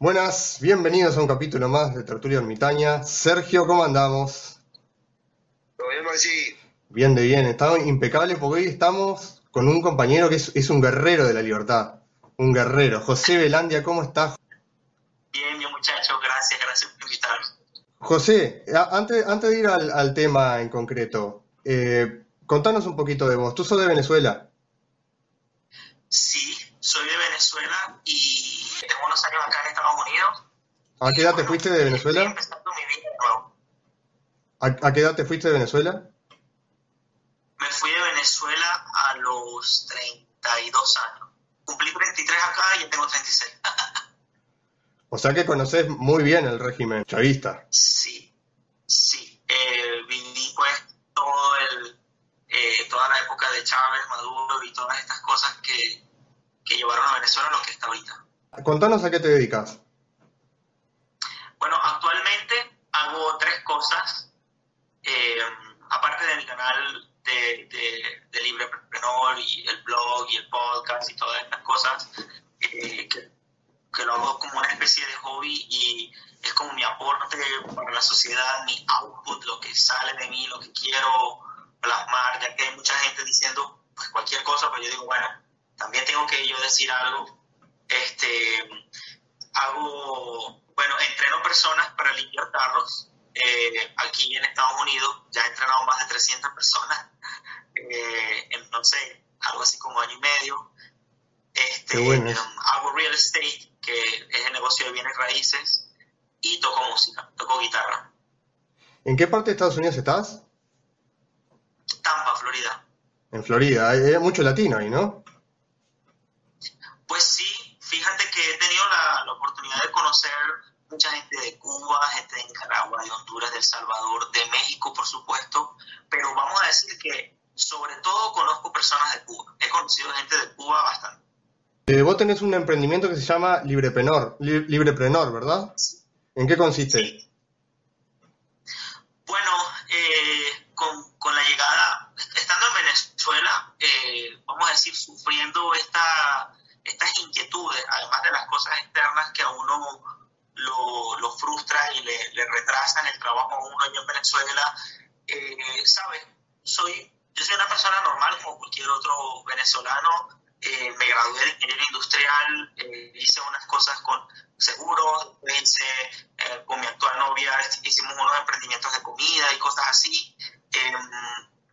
Buenas, bienvenidos a un capítulo más de Tertulia Ermitaña. Sergio, ¿cómo andamos? ¿Todo bien, Maxi? Bien de bien, estamos impecables porque hoy estamos con un compañero que es, es un guerrero de la libertad. Un guerrero. José Belandia, ¿cómo estás? Bien, bien muchachos, gracias, gracias por invitarme. José, antes, antes de ir al, al tema en concreto, eh, contanos un poquito de vos. ¿Tú sos de Venezuela? Sí, soy de Venezuela y tengo unos años acá en Estados. ¿A qué edad te fuiste de Venezuela? empezando mi vida de nuevo. ¿A, a qué edad te fuiste de Venezuela? Me fui de Venezuela a los 32 años. Cumplí 33 acá y ya tengo 36. O sea que conoces muy bien el régimen chavista. Sí, sí. Eh, viví pues todo el, eh, toda la época de Chávez, Maduro y todas estas cosas que, que llevaron a Venezuela a lo que está ahorita. Contanos a qué te dedicas. Bueno, actualmente hago tres cosas. Eh, aparte de mi canal de, de, de Librepreneur y el blog y el podcast y todas estas cosas, eh, que, que lo hago como una especie de hobby y es como mi aporte para la sociedad, mi output, lo que sale de mí, lo que quiero plasmar, ya que hay mucha gente diciendo pues, cualquier cosa, pero yo digo, bueno, también tengo que yo decir algo. Este, hago, bueno, entreno personas para limpiar carros. eh, aquí en Estados Unidos ya he entrenado más de 300 personas eh, en, no sé, algo así como año y medio. Este, bueno. um, hago real estate, que es el negocio de bienes raíces, y toco música, toco guitarra. ¿En qué parte de Estados Unidos estás? Tampa, Florida. En Florida. Hay, hay mucho latino ahí, ¿no? Pues sí, fíjate que he tenido la, la oportunidad de conocer mucha gente de Cuba, gente de Nicaragua, de Honduras, de El Salvador, de México, por supuesto, pero vamos a decir que sobre todo conozco personas de Cuba. He conocido gente de Cuba bastante. Eh, vos tenés un emprendimiento que se llama Libreprenor, Li- Libreprenor, ¿verdad? ¿En qué consiste? Sí. Bueno, eh, con, con la llegada, estando en Venezuela, eh, vamos a decir, sufriendo esta, estas inquietudes, además de las cosas externas que a uno lo, lo frustran y le, le retrasan el trabajo a uno allá en Venezuela, eh, ¿sabes? Soy, yo soy una persona normal como cualquier otro venezolano. Eh, me gradué de ingeniería industrial, eh, hice unas cosas con seguros, hice eh, con mi actual novia, hicimos unos emprendimientos de comida y cosas así. Eh,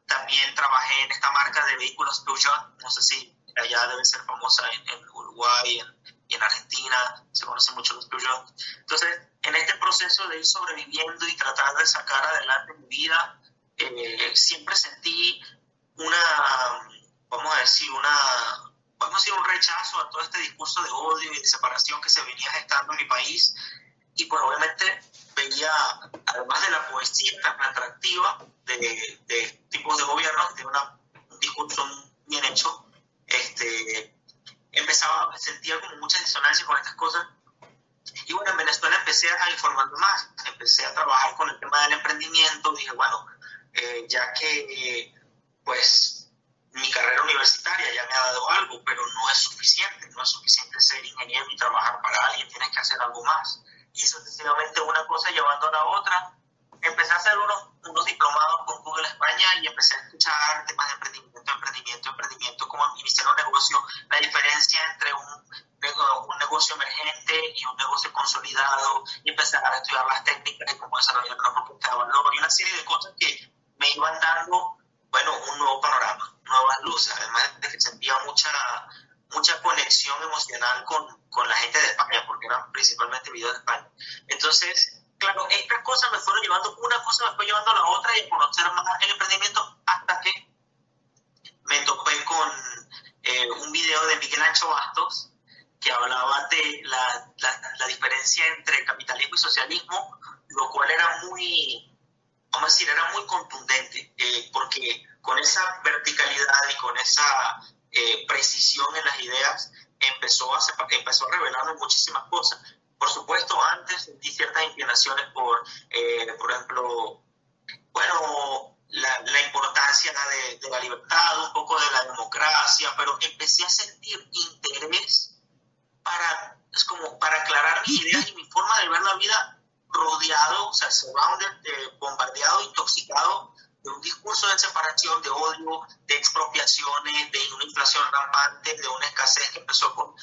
también trabajé en esta marca de vehículos Peugeot, no sé si allá debe ser famosa en, en Uruguay en, y en Argentina, se conocen mucho los Peugeot. Entonces, en este proceso de ir sobreviviendo y tratar de sacar adelante mi vida, eh, siempre sentí una, vamos a decir, una, vamos a decir, un rechazo a todo este discurso de odio y de separación que se venía gestando en mi país. Y pues obviamente veía, además de la poesía tan atractiva de, de tipos de gobierno, que tiene una, un discurso bien hecho, este, empezaba, sentía como mucha disonancia con estas cosas. Y bueno, en Venezuela empecé a informarme más, empecé a trabajar con el tema del emprendimiento, dije, bueno, eh, ya que pues mi carrera universitaria ya me ha dado algo, pero no es suficiente, no es suficiente ser ingeniero y trabajar para alguien, tienes que hacer algo más. Y sucesivamente una cosa llevando a la otra, empecé a hacer unos, unos diplomados con Google España y empecé a escuchar temas de emprendimiento, emprendimiento, emprendimiento, cómo iniciar un negocio, la diferencia entre un, un negocio emergente y un negocio consolidado, y empecé a estudiar las técnicas de cómo desarrollar una propuesta de valor y una serie de cosas que me iban dando, bueno, un nuevo panorama, nuevas luces, además de que sentía mucha, mucha conexión emocional con, con la gente de España, porque eran principalmente videos de España. Entonces, claro, estas cosas me fueron llevando, una cosa me fue llevando a la otra y a conocer más el emprendimiento hasta que me topé con eh, un video de Miguel Ancho Bastos que hablaba de la, la, la diferencia entre capitalismo y socialismo, lo cual era muy, vamos a decir, era muy contundente, eh, porque con esa verticalidad y con esa eh, precisión en las ideas empezó a, empezó a revelarme muchísimas cosas. Por supuesto, antes sentí ciertas inclinaciones por, eh, por ejemplo, bueno, la, la importancia de, de la libertad, un poco de la democracia, pero empecé a sentir interés para es como para aclarar mis ideas y mi forma de ver la vida rodeado, o sea, surrounded, eh, bombardeado, intoxicado de un discurso de separación, de odio, de expropiaciones, de una inflación rampante, de una escasez que empezó con,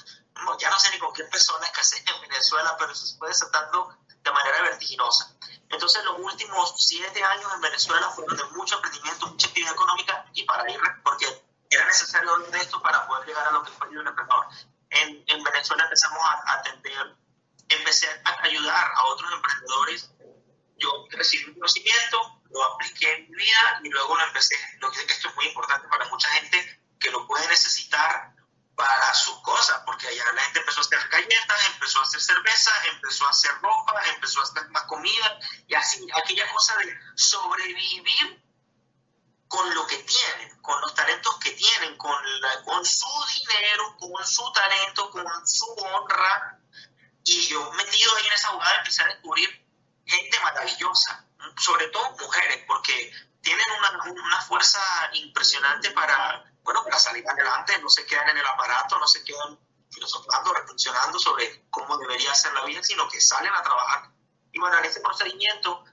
ya no sé ni con qué empezó la escasez en Venezuela, pero eso se fue desatando de manera vertiginosa. Entonces los últimos siete años en Venezuela fueron de mucho emprendimiento, mucha actividad económica y para ir, porque era necesario de esto para poder llegar a lo que fue el emprendedor. En, en Venezuela empezamos a atender, empecé a ayudar a otros emprendedores. Yo recibí un conocimiento, lo apliqué en mi vida y luego lo empecé. Lo que esto es muy importante para mucha gente que lo puede necesitar para sus cosas, porque allá la gente empezó a hacer galletas, empezó a hacer cerveza, empezó a hacer ropa, empezó a hacer más comida, y así, aquella cosa de sobrevivir con lo que tienen, con los talentos que tienen, con, la, con su dinero, con su talento, con su honra. Y yo metido ahí en esa jugada empecé a descubrir gente maravillosa, sobre todo mujeres, porque tienen una, una fuerza impresionante para, bueno, para salir adelante, no se quedan en el aparato, no se quedan filosofando, reflexionando sobre cómo debería ser la vida, sino que salen a trabajar. Y bueno, en ese procedimiento,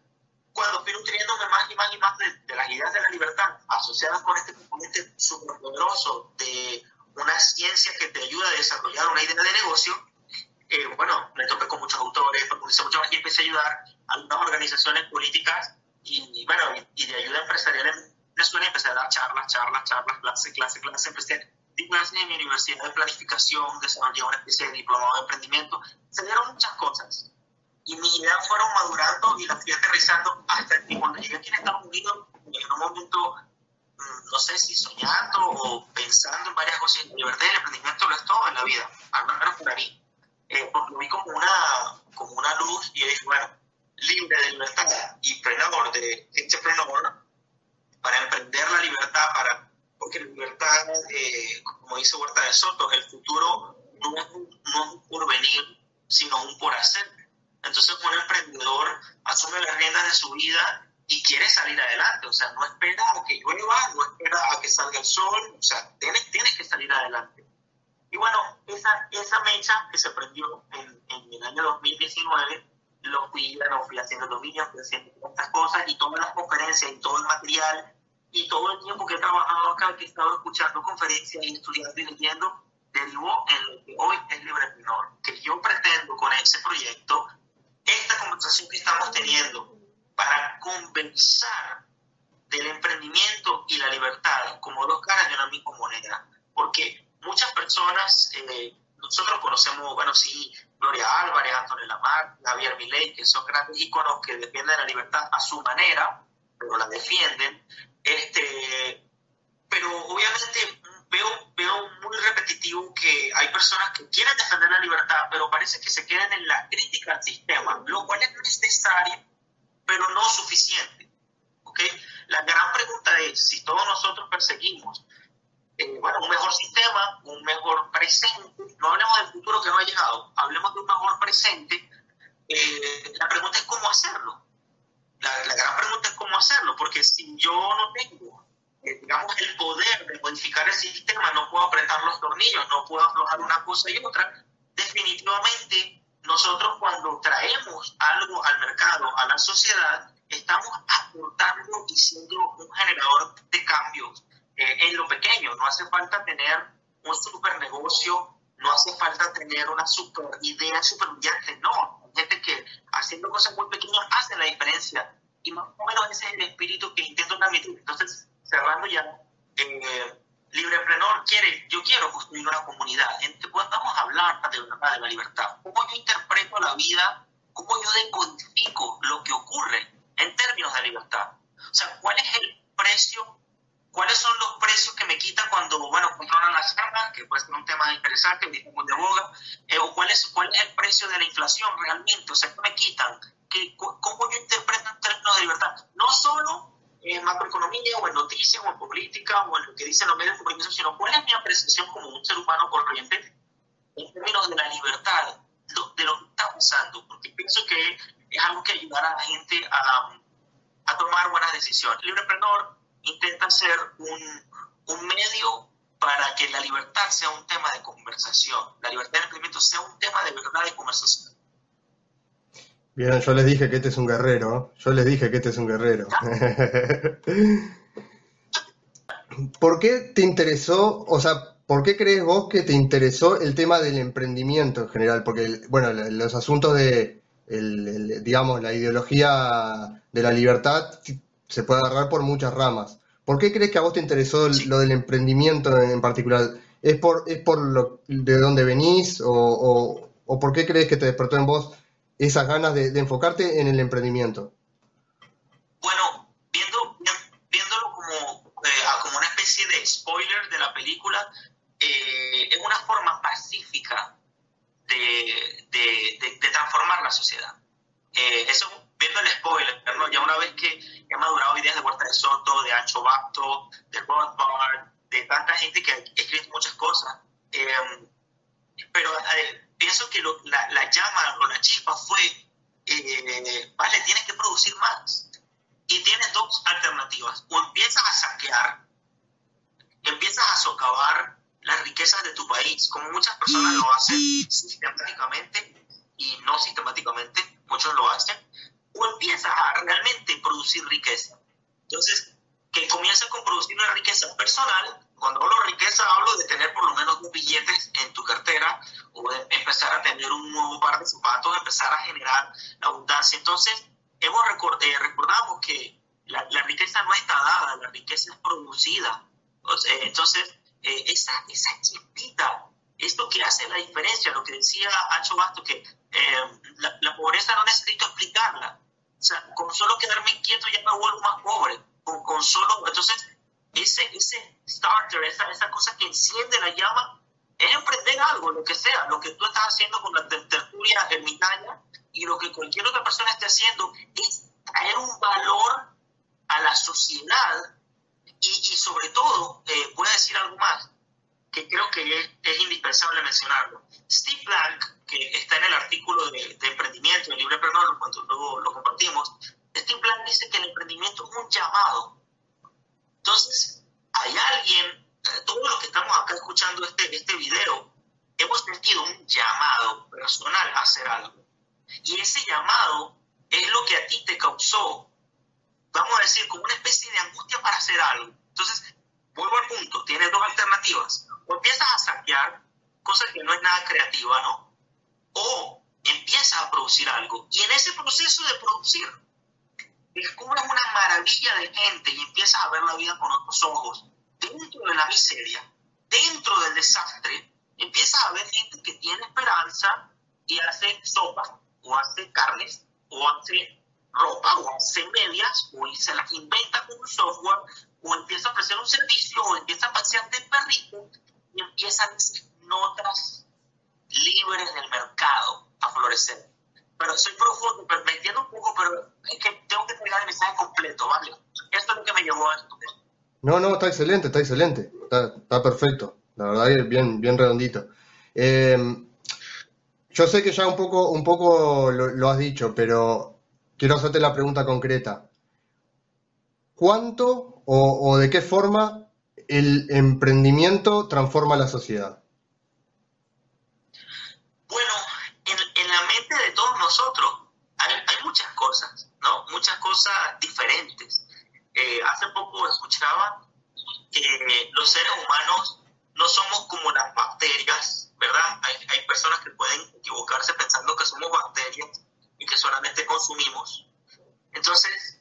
cuando fui nutriéndome más y más y más de, las ideas de la libertad, asociadas con este componente súper poderoso de una ciencia que te ayuda a desarrollar una idea de negocio, eh, bueno, me topé con muchos autores, profundicé mucho y empecé a ayudar a algunas organizaciones políticas y, bueno, y, de ayuda empresarial en Venezuela empecé a dar charlas, charlas, charlas, clase, clase, clase, empecé a clases en mi universidad de planificación, desarrollé una especie de diplomado de emprendimiento, se dieron muchas cosas. Y mis ideas fueron madurando y las fui aterrizando hasta que cuando llegué aquí en Estados Unidos, en un momento, mm, no sé si soñando o pensando en varias cosas, libertad y el emprendimiento lo es todo en la vida, al menos para mí, eh, vi como una, como una luz y dije, bueno, libre de libertad y prenador de entrepreneur para emprender la libertad, para, porque la libertad, eh, como dice Huerta de Soto, el futuro no es, no es un porvenir, sino un por hacer. Entonces un emprendedor asume las riendas de su vida y quiere salir adelante, o sea, no espera a que llueva, no espera a que salga el sol, o sea, tienes, tienes que salir adelante. Y bueno, esa, esa mecha que se prendió en, en el año 2019 lo fui, lo fui haciendo dominios, fui haciendo estas cosas y todas las conferencias y todo el material y todo el tiempo que he trabajado acá, que he estado escuchando conferencias y estudiando y leyendo, derivó en lo que hoy es Librepreneur, que yo pretendo con ese proyecto, esta conversación que estamos teniendo, para conversar del emprendimiento y la libertad como dos caras de una misma moneda. Porque muchas personas, eh, nosotros conocemos, bueno, sí, Gloria Álvarez, Antonio Lamar, Javier Milei, que son grandes íconos que defienden la libertad a su manera, pero la defienden. Este, pero obviamente veo, veo muy repetitivo que hay personas que quieren defender la libertad, pero parece que se quedan en la crítica al sistema, lo cual es necesario, pero no suficiente. ¿okay? La gran pregunta es, si todos nosotros perseguimos eh, bueno, un mejor sistema, un mejor presente. No hablemos del futuro que no ha llegado, hablemos de un mejor presente. Eh, la pregunta es cómo hacerlo. La, la, gran pregunta es cómo hacerlo, porque si yo no tengo, eh, digamos, el poder de modificar el sistema, no puedo apretar los tornillos, no puedo aflojar una cosa y otra, definitivamente nosotros cuando traemos algo al mercado, a la sociedad, estamos aportando y siendo un generador de cambios en lo pequeño. No hace falta tener un super negocio, no hace falta tener una super idea super brillante, no. Gente que haciendo cosas muy pequeñas hace la diferencia. Y más o menos ese es el espíritu que intento transmitir. Entonces, cerrando ya, eh, Libreprenor quiere, yo quiero construir una comunidad en que podamos hablar de, de la libertad. ¿Cómo yo interpreto la vida? ¿Cómo yo decodifico lo que ocurre en términos de libertad? O sea, ¿cuál es el precio ¿Cuáles son los precios que me quitan cuando, bueno, controlan las armas, que puede ser un tema interesante, muy de boga, eh, o cuál es, cuál es el precio de la inflación realmente, o sea, ¿qué me quitan? ¿Qué, ¿Cómo yo interpreto en términos de libertad? No solo en macroeconomía, o en noticias, o en política, o en lo que dicen los medios de comunicación, sino cuál es mi apreciación como un ser humano corriente en términos de la libertad, de lo que está pasando, porque pienso que es algo que ayudará a la gente a, a tomar buenas decisiones. Libreprenor intenta ser un, un medio para que la libertad sea un tema de conversación, la libertad de emprendimiento sea un tema de verdad de conversación. Bien, yo les dije que este es un guerrero, yo les dije que este es un guerrero. ¿Por qué te interesó, o sea, por qué crees vos que te interesó el tema del emprendimiento en general? Porque, bueno, los asuntos de, digamos, la ideología de la libertad se puede agarrar por muchas ramas. ¿Por qué crees que a vos te interesó lo del emprendimiento en particular? ¿Es por, es por lo, de dónde venís o, o, por qué crees que te despertó en vos esas ganas de, enfocarte en el emprendimiento? Bueno, viendo, viéndolo como, eh, como una especie de spoiler de la película, eh, es una forma pacífica de, de, de transformar la sociedad. Eh, eso el spoiler, ¿no? ya una vez que he madurado ideas de Huerta de Soto, de Ancho Bacto, de Rothbard, de tanta gente que ha escrito muchas cosas, em, pero eh, pienso que la, la, llama o la chispa fue, eh, vale, tienes que producir más. Y tienes dos alternativas. O empiezas a saquear, empiezas a socavar las riquezas de tu país, como muchas personas lo hacen sistemáticamente y no sistemáticamente, muchos lo hacen, o empiezas a realmente producir riqueza. Entonces, que comienza con producir una riqueza personal. Cuando hablo de riqueza, hablo de tener por lo menos dos billetes en tu cartera o de empezar a tener un nuevo par de zapatos, empezar a generar la abundancia. Entonces, hemos eh, recordamos que la, riqueza no está dada, la riqueza es producida. entonces, eh, esa, esa chispita es lo que hace la diferencia, lo que decía Ancho Basto, que eh, la, pobreza no necesito explicarla. O sea, con solo quedarme quieto ya me vuelvo más pobre. Con, con solo, entonces, ese, ese starter, esa, esa cosa que enciende la llama, es emprender algo, lo que sea, lo que tú estás haciendo con la tertulia ermitaña y lo que cualquier otra persona esté haciendo, es traer un valor a la sociedad y, y sobre todo, eh, voy a decir algo más, que creo que es, indispensable mencionarlo. Steve Blank, que está en el artículo de, emprendimiento, el libre emprendedor, cuando luego lo compartimos, Steve Blank dice que el emprendimiento es un llamado. Entonces, hay alguien, eh, todos los que estamos acá escuchando este, este video, hemos sentido un llamado personal a hacer algo. Y ese llamado es lo que a ti te causó, vamos a decir, como una especie de angustia para hacer algo. Entonces, vuelvo al punto, tienes dos alternativas o empiezas a saquear, cosa que no es nada creativa, ¿no? O empiezas a producir algo y en ese proceso de producir descubres una maravilla de gente y empiezas a ver la vida con otros ojos, dentro de la miseria, dentro del desastre, empiezas a ver gente que tiene esperanza y hace sopa, o hace carnes, o hace ropa, o hace medias, o se las inventa con un software, o empieza a ofrecer un servicio, o empieza a pasear de perrito, empiezan notas libres del mercado a florecer. Pero soy profundo, pero me entiendo un poco, pero es que tengo que entregar el mensaje completo, ¿vale? Esto es lo que me llevó a esto. No, no, está excelente, está excelente, está, está perfecto, la verdad es bien, bien redondito. Em, yo sé que ya un poco, un poco lo, lo, has dicho, pero quiero hacerte la pregunta concreta. ¿Cuánto o, o de qué forma el emprendimiento transforma la sociedad? Bueno, en, la mente de todos nosotros hay, muchas cosas, ¿no? Muchas cosas diferentes. Eh, hace poco escuchaba que los seres humanos no somos como las bacterias, ¿verdad? Hay, hay personas que pueden equivocarse pensando que somos bacterias y que solamente consumimos. Entonces,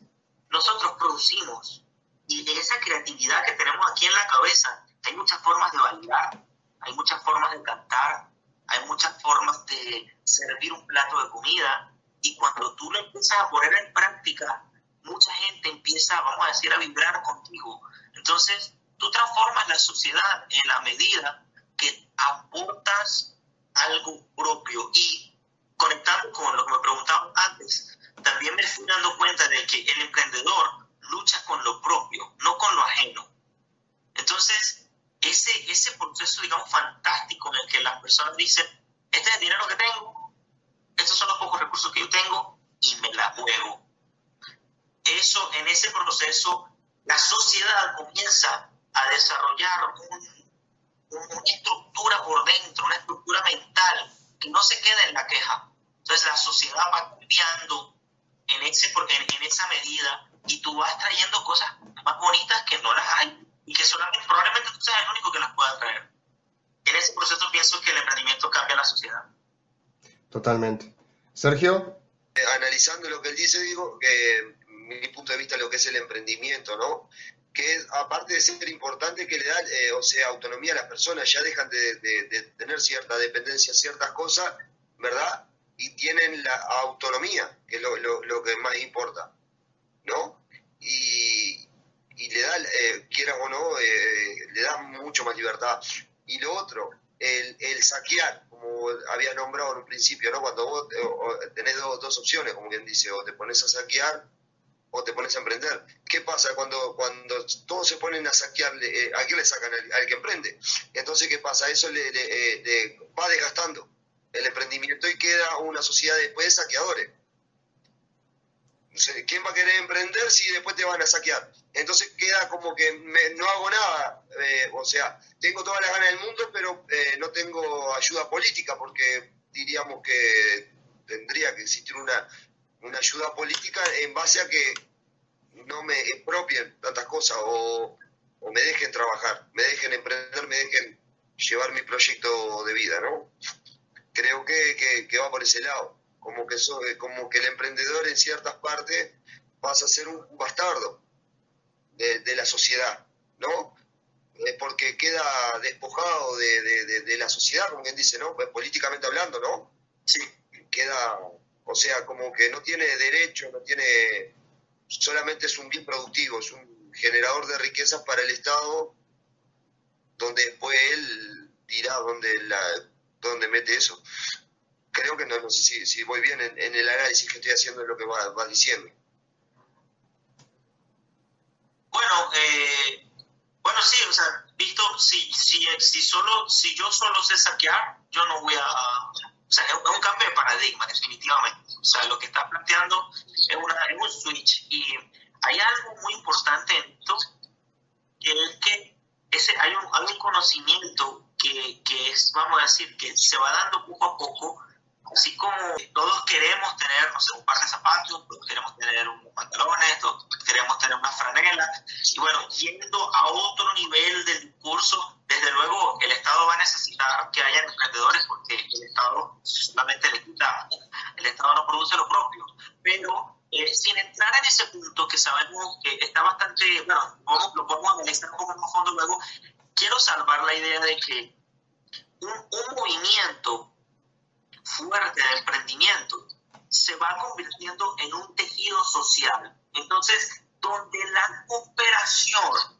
nosotros producimos, y esa creatividad que tenemos aquí en la cabeza, hay muchas formas de bailar, hay muchas formas de cantar, hay muchas formas de servir un plato de comida. Y cuando tú lo empiezas a poner en práctica, mucha gente empieza, vamos a decir, a vibrar contigo. Entonces, tú transformas la sociedad en la medida que aportas algo propio. Y conectando con lo que me preguntaban antes, también me estoy dando cuenta de que el emprendedor lucha con lo propio, no con lo ajeno. Entonces, ese, ese proceso, digamos, fantástico en el que las personas dicen, este es el dinero que tengo, estos son los pocos recursos que yo tengo y me la juego. Eso, en ese proceso, la sociedad comienza a desarrollar una estructura por dentro, una estructura mental que no se queda en la queja. Entonces la sociedad va cambiando en, ese, en, en esa medida y tú vas trayendo cosas más bonitas que no las hay y que solamente, probablemente tú seas el único que las pueda traer. En ese proceso pienso que el emprendimiento cambia la sociedad. Totalmente. Sergio. Eh, analizando lo que él dice, digo que mi punto de vista lo que es el emprendimiento, ¿no? Que aparte de ser importante, que le da, eh, o sea, autonomía a las personas, ya dejan de, tener cierta dependencia, ciertas cosas, ¿verdad? Y tienen la autonomía, que es lo, que más importa, ¿no? Y, le da, eh, quieras o no, eh, le da mucho más libertad. Y lo otro, el, el saquear, como había nombrado en un principio, ¿no? Cuando vos tenés dos, dos opciones, como quien dice, o te pones a saquear o te pones a emprender. ¿Qué pasa cuando, cuando todos se ponen a saquear? Eh, ¿A quién le sacan? Al, que emprende. Entonces, ¿qué pasa? Eso le, eh, va desgastando el emprendimiento y queda una sociedad después de saqueadores. ¿Quién va a querer emprender si después te van a saquear? Entonces queda como que no hago nada, eh, o sea, tengo todas las ganas del mundo, pero no tengo ayuda política porque diríamos que tendría que existir una, una ayuda política en base a que no me expropien tantas cosas o, me dejen trabajar, me dejen emprender, me dejen llevar mi proyecto de vida, ¿no? Creo que, que, va por ese lado, como que, como que el emprendedor en ciertas partes pasa a ser un bastardo de, la sociedad, ¿no? porque queda despojado de, de, la sociedad, como quien dice, ¿no? Pues políticamente hablando, ¿no? Sí, queda o sea, como que no tiene derecho, no tiene, solamente es un bien productivo, es un generador de riquezas para el Estado, donde después él dirá dónde, la, dónde mete eso. Creo que no, no sé si, voy bien en, el análisis que estoy haciendo de lo que va, va diciendo. Bueno, eh, bueno, sí, o sea, visto, si, si, si, solo, si yo solo sé saquear, yo no voy a, o sea, es un cambio de paradigma, definitivamente. O sea, lo que está planteando es, una, un switch. Y hay algo muy importante en esto, que es que ese, hay, un, hay un conocimiento que, que es, vamos a decir, que se va dando poco a poco, así como todos queremos tener, no sé, un par de zapatos, todos queremos tener unos pantalones, todos queremos tener una franela, y bueno, yendo a otro nivel del discurso, desde luego, el Estado va a necesitar que haya emprendedores porque el Estado solamente le quita, el Estado no produce lo propio. Pero eh, sin entrar en ese punto que sabemos que está bastante, bueno, lo podemos analizar un poco más fondo luego, quiero salvar la idea de que un, un movimiento fuerte de emprendimiento se va convirtiendo en un tejido social. Entonces, donde la cooperación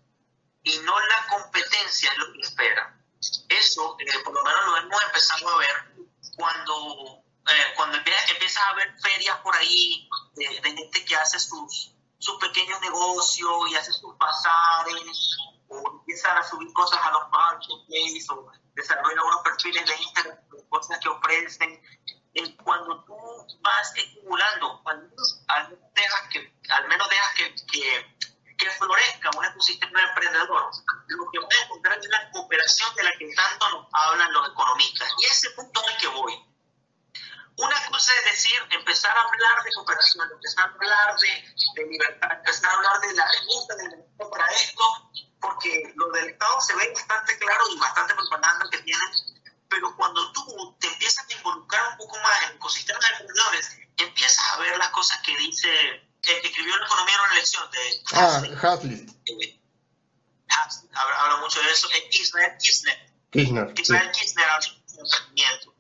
y no la competencia es lo que espera. Eso, eh, por lo menos lo hemos empezado a ver cuando, eh, cuando empiezas a ver ferias por ahí de, gente que hace sus, sus pequeños negocios y hace sus bazares o empiezan a subir cosas a los marketplaces o desarrollan unos perfiles de Instagram, cosas que ofrecen. Eh, cuando tú vas acumulando, cuando al dejas que, al menos dejas que, que que florezca un ecosistema emprendedor, lo que voy a encontrar es la cooperación de la que tanto nos hablan los economistas. Y ese punto el que voy. Una cosa es decir, empezar a hablar de cooperación, empezar a hablar de, de libertad, empezar a hablar de la herramienta del Estado para esto, porque lo del Estado se ve bastante claro y bastante propaganda que tienen, pero cuando tú te empiezas a involucrar un poco más en el ecosistema de emprendedores, empiezas a ver las cosas que dice que escribió la economía en una lección de Ah, Hasley. Eh, habla, mucho de eso. Eh, Israel Kirchner. Kirchner. Israel Kirchner habla de emprendimiento.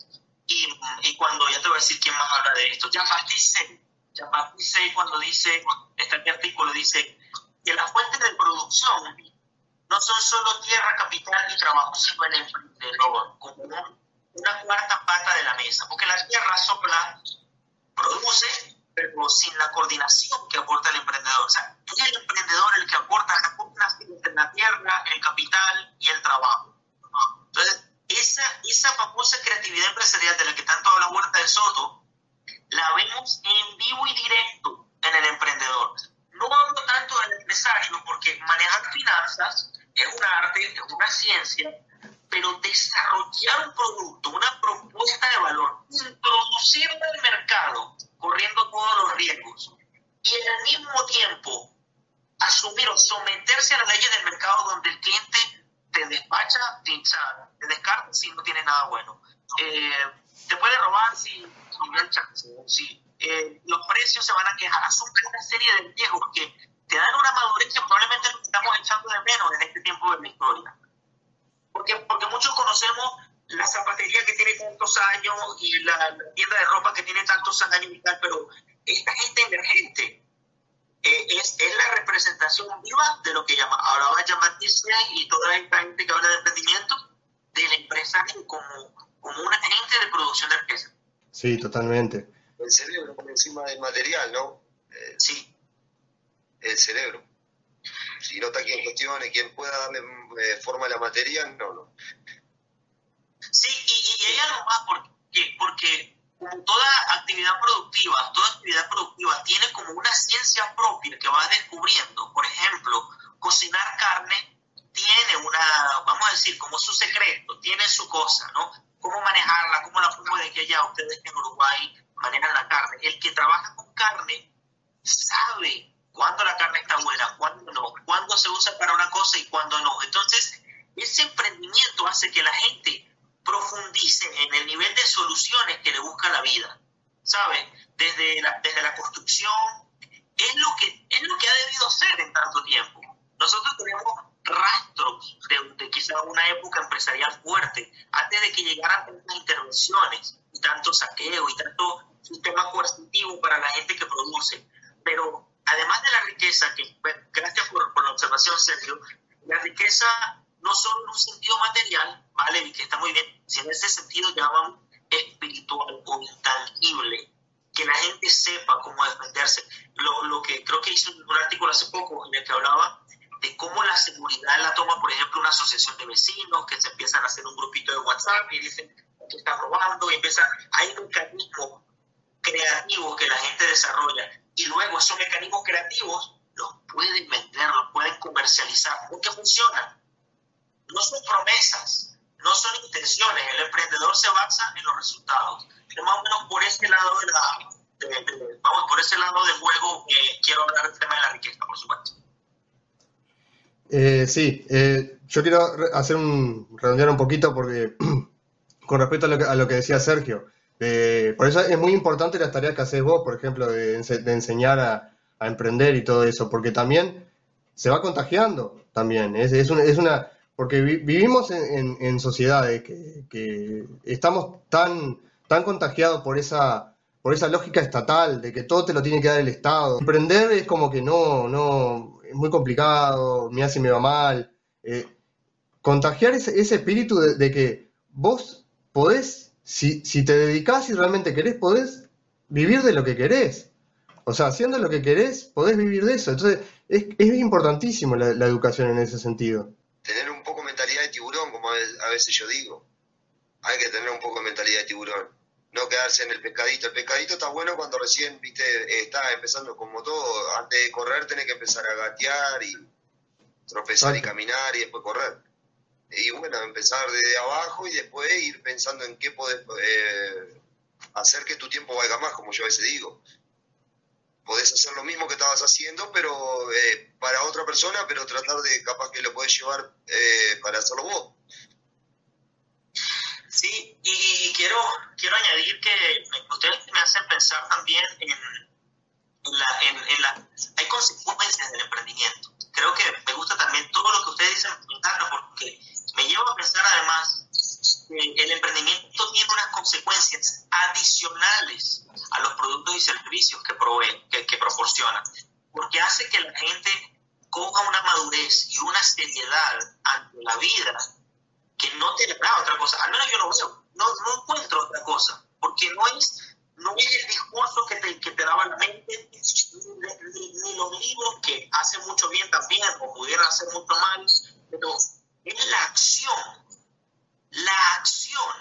Y, y, cuando, ya te voy a decir quién más habla de esto, ya Baptiste, ya Baptiste cuando dice, este artículo dice que las fuentes de producción no son solo tierra, capital y trabajo, sino el emprendedor, como una cuarta pata de la mesa, porque la tierra sola produce pero sin la coordinación que aporta el emprendedor. O sea, es el emprendedor el que aporta la tierra, el capital y el trabajo. Entonces, esa, esa famosa creatividad empresarial de la que tanto habla Huerta de Soto, la vemos en vivo y directo en el emprendedor. No hablo tanto del empresario porque manejar finanzas es un arte, es una ciencia, pero desarrollar un producto, una propuesta de valor, introducirlo al mercado, corriendo todos los riesgos, y al mismo tiempo asumir o someterse a las leyes del mercado donde el cliente te despacha, te, te descarta si no tiene nada bueno. Eh, te puede robar si, no hay chance, si eh, los precios se van a quejar, asume una serie de riesgos que te dan una madurez que probablemente lo estamos echando de menos en este tiempo de la historia. Porque, porque muchos conocemos la zapatería que tiene tantos años y la, tienda de ropa que tiene tantos años y tal, pero esta gente emergente eh, es, es, la representación viva de lo que llama, ahora va a llamar Disney y toda esta gente que habla de emprendimiento, del empresario como, como un agente de producción de riqueza. Sí, totalmente. El cerebro por encima del material, ¿no? Eh, sí. El cerebro. Si no está quien cuestione, quien pueda darle eh, forma a la materia, no, no. Sí, y, y hay algo más, porque, porque como toda actividad productiva, toda actividad productiva tiene como una ciencia propia que va descubriendo. Por ejemplo, cocinar carne tiene una, vamos a decir, como su secreto, tiene su cosa, ¿no? Cómo manejarla, cómo la pongo de que ya ustedes en Uruguay manejan la carne. El que trabaja con carne sabe se usa para una cosa y cuándo no. Entonces, ese emprendimiento hace que la gente profundice en el nivel de soluciones que le busca la vida, ¿sabes? Desde la, desde la construcción, es lo, que, es lo que ha debido ser en tanto tiempo. Nosotros tenemos rastros de, de quizá una época empresarial fuerte, antes de que llegaran tantas intervenciones y tanto saqueo y tanto sistema coercitivo para la gente que produce. Pero además de la riqueza, que gracias por, por la observación, Sergio, la riqueza no solo en un sentido material, ¿vale? Y que está muy bien, sino en ese sentido llamamos espiritual o intangible, que la gente sepa cómo defenderse. Lo, lo que creo que hice un artículo hace poco en el que hablaba de cómo la seguridad la toma, por ejemplo, una asociación de vecinos que se empiezan a hacer un grupito de WhatsApp y dicen que está robando y empieza, hay mecanismos creativos que la gente desarrolla y luego esos mecanismos creativos los pueden vender, los pueden comercializar, porque funcionan no son promesas, no son intenciones. El emprendedor se basa en los resultados. Es más o menos por ese lado de la, vamos, por ese lado del juego eh, quiero hablar del tema de la riqueza, por supuesto. Eh, sí, eh, yo quiero hacer un redondear un poquito porque con respecto a lo que, a lo que decía Sergio, eh, por eso es muy importante las tareas que haces vos, por ejemplo, de, enseñar a, emprender y todo eso, porque también se va contagiando también. Es, es, una, es una porque vivimos en, sociedades que, estamos tan, tan contagiados por esa, por esa lógica estatal de que todo te lo tiene que dar el Estado. Emprender es como que no, no, es muy complicado, me hace me va mal. Eh, contagiar ese, espíritu de, que vos podés, si, si te dedicás y realmente querés, podés vivir de lo que querés. O sea, haciendo lo que querés, podés vivir de eso. Entonces, es, es importantísimo la, la educación en ese sentido tener un poco mentalidad de tiburón, como a veces yo digo. Hay que tener un poco de mentalidad de tiburón. No quedarse en el pescadito. El pescadito está bueno cuando recién, viste, está empezando como todo. Antes de correr tenés que empezar a gatear y tropezar y caminar y después correr. Y bueno, empezar desde abajo y después ir pensando en qué podés eh, hacer que tu tiempo valga más, como yo a veces digo podés hacer lo mismo que estabas haciendo, pero eh, para otra persona, pero tratar de capaz que lo podés llevar eh, para hacerlo vos. Sí, y quiero, quiero añadir que ustedes me hacen pensar también en, la, en, la... Hay consecuencias del emprendimiento. Creo que me gusta también todo lo que ustedes dicen, porque me lleva a pensar además el emprendimiento tiene unas consecuencias adicionales a los productos y servicios que, provee, que, que proporciona, porque hace que la gente coja una madurez y una seriedad ante la vida que no te da otra cosa. Al menos yo no veo, no, no encuentro otra cosa, porque no es, no es el discurso que te, que te daba la mente, ni, ni, los libros que hacen mucho bien también o pudieran hacer mucho mal, pero es la acción la acción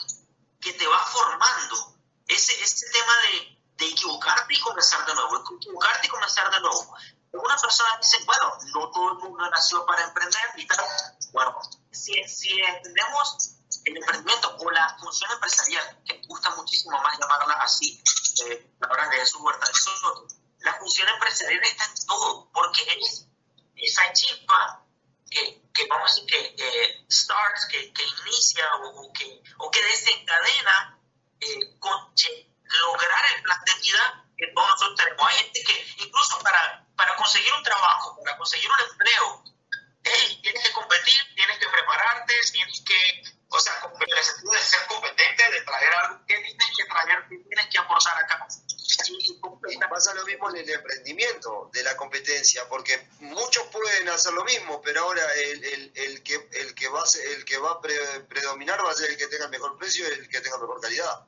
que te va formando, ese, ese tema de, de equivocarte y comenzar de nuevo, equivocarte y comenzar de nuevo. Una persona dice, bueno, no todo el mundo nació para emprender y tal. Bueno, si, si entendemos el emprendimiento o la función empresarial, que me gusta muchísimo más llamarla así, eh, la verdad de su Huerta de Soto, la función empresarial está en todo, porque es esa chispa que, que vamos a decir que starts, que, que inicia o, que, o que desencadena eh, con lograr el plan de vida que todos nosotros tenemos. Hay gente que incluso para, para conseguir un trabajo, para conseguir un empleo, hey, tienes que competir, tienes que prepararte, tienes que, o sea, en de ser competente, de traer algo, ¿qué tienes que traer, tienes que aportar acá? Y pasa lo mismo en el emprendimiento de la competencia, porque muchos pueden hacer lo mismo, pero ahora el, el, el que, el, que, va, el que va a predominar va a ser el que tenga el mejor precio y el que tenga mejor calidad.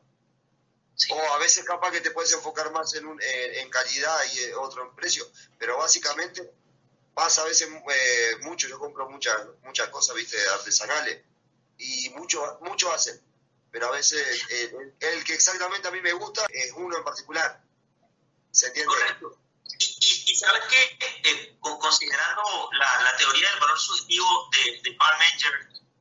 O a veces capaz que te puedes enfocar más en, un, en, calidad y otro en precio, pero básicamente pasa a veces eh, mucho, yo compro muchas muchas cosas, viste, artesanales, y muchos mucho hacen, pero a veces eh, el, que exactamente a mí me gusta es uno en particular. ¿Se entiende? Correcto. Y, y, sabes que, eh, considerando la, la, teoría del valor subjetivo de, de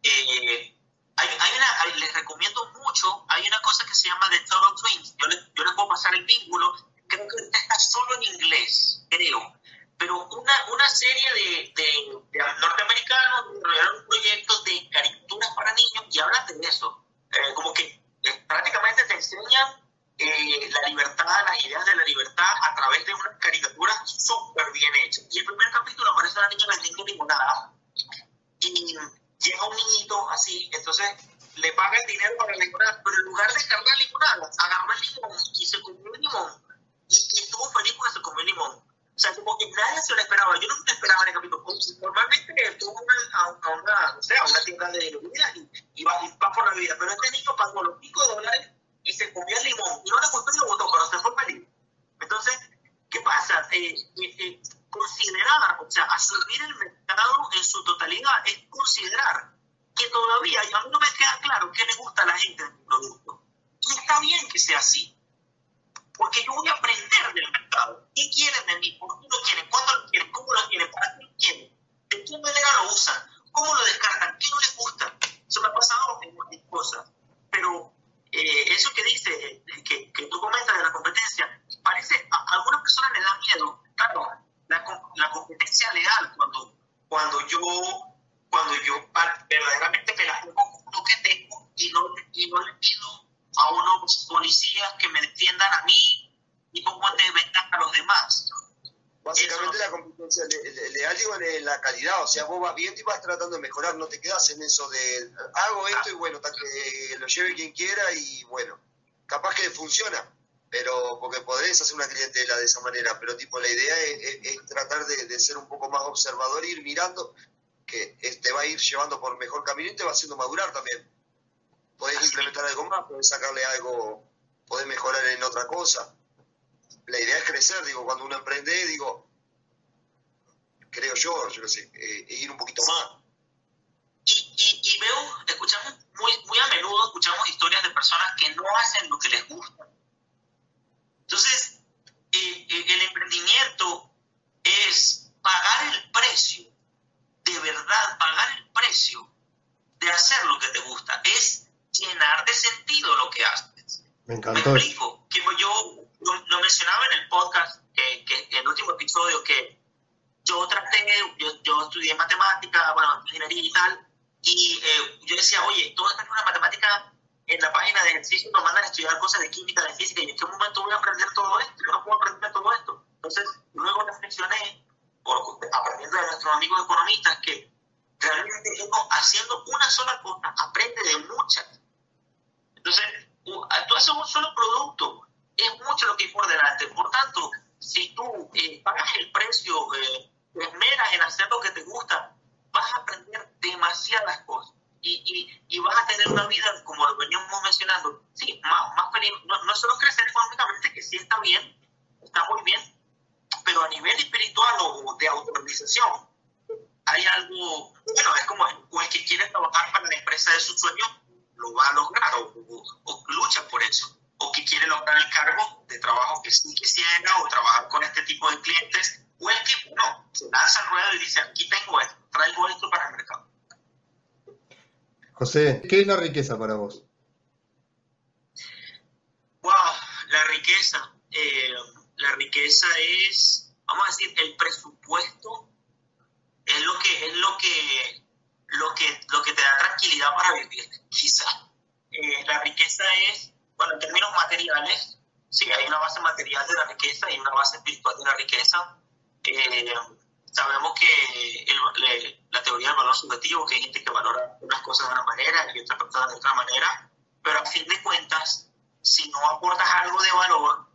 eh, hay, hay una, les recomiendo mucho, hay una cosa que se llama The Total Twins. Yo les, yo les puedo pasar el vínculo, creo que está solo en inglés, creo. Pero una, una serie de, de, de norteamericanos desarrollaron un proyecto de caricaturas para niños y hablan de eso. Eh, como que eh, prácticamente te enseñan eh, la libertad, las ideas de la libertad a través de una caricatura súper bien hecha. Y el primer capítulo aparece una niña vendiendo limonada y llega un niñito así, entonces le paga el dinero para la limonada, pero en lugar de cargar limonada, agarró el limón y se comió el limón. Y, y estuvo feliz porque se comió el limón. O sea, como que nadie se lo esperaba. Yo no me esperaba en el capítulo. Normalmente tú a, a, una, no sé, a una tienda de bebida y, y, va, va por la vida. Pero este niño pagó los pico de dólares y se comió el limón. Y no le gustó y lo pero se fue feliz. Entonces, ¿qué pasa? Eh, eh, eh, considerar, o sea, asumir el mercado en su totalidad es considerar que todavía, y a mí no me queda claro qué le gusta a la gente del producto. Y está bien que sea así porque yo voy a aprender del mercado. ¿Qué quieren de mí? ¿Por qué lo quieren? ¿Cuándo lo quieren? ¿Cómo lo quieren? ¿Para qué lo quieren? ¿De qué manera lo usan? ¿Cómo lo descartan? ¿Qué no les gusta? Eso me ha pasado en cosas. Pero eh, eso que dice, que, que, tú comentas de la competencia, parece, a, algunas personas les da miedo. Claro, la, la competencia legal, cuando, cuando yo cuando yo verdaderamente me la pongo con lo que tengo y no, y no le pido a unos policías que me defiendan a mí y pongo en desventaja a los demás. Básicamente la competencia leal digo en la calidad, o sea, vos vas viendo y vas tratando de mejorar, no te quedas en eso de hago esto y bueno, que lo lleve quien quiera y bueno, capaz que funciona, pero porque podés hacer una clientela de esa manera, pero tipo la idea es, tratar de, de, ser un poco más observador, ir mirando que te va a ir llevando por mejor camino y te va haciendo madurar también podés implementar algo más, podés sacarle algo, podés mejorar en otra cosa. La idea es crecer, digo, cuando uno emprende, digo, creo yo, yo qué sé, eh, ir un poquito más. Y, y, y, veo, escuchamos muy, muy a menudo, escuchamos historias de personas que no hacen lo que les gusta. Entonces, eh, eh, el emprendimiento es pagar el precio, de verdad, pagar el precio de hacer lo que te gusta. Es llenar de sentido lo que haces. Me encantó. Me explico, que yo lo, mencionaba en el podcast, que, que, en el último episodio, que yo traté, yo, yo estudié matemática, bueno, ingeniería y tal, y eh, yo decía, oye, todo está en una matemática en la página de ejercicio nos mandan a estudiar cosas de química, de física, y en qué momento voy a aprender todo esto, yo no puedo aprender todo esto. Entonces, luego reflexioné, por, aprendiendo de nuestros amigos economistas, que realmente uno haciendo una sola cosa aprende de muchas. Entonces, tú haces un solo producto, es mucho lo que hay por delante. Por tanto, si tú eh, pagas el precio, eh, esmeras en hacer lo que te gusta, vas a aprender demasiadas cosas. Y, y, y, vas a tener una vida, como lo veníamos mencionando, sí, más, más feliz. No, no solo crecer económicamente, que sí está bien, está muy bien, pero a nivel espiritual o de autorización, hay algo, bueno, es como el que quiere trabajar para la empresa de su sueño, lo va a lograr o, o, lucha por eso, o que quiere lograr el cargo de trabajo que sí quisiera o trabajar con este tipo de clientes, o el que no, se lanza al ruedo y dice, aquí tengo esto, traigo esto para el mercado. José, ¿qué es la riqueza para vos? Wow, la riqueza. Eh, la riqueza es, vamos a decir, el presupuesto es lo que es lo que lo que lo que te da tranquilidad para vivir, quizá. Eh, la riqueza es, bueno, en términos materiales, sí, hay una base material de la riqueza y una base espiritual de la riqueza. Eh, sabemos que la teoría del valor subjetivo, que hay gente que valora unas cosas de una manera y otras personas de otra manera, pero a fin de cuentas, si no aportas algo de valor,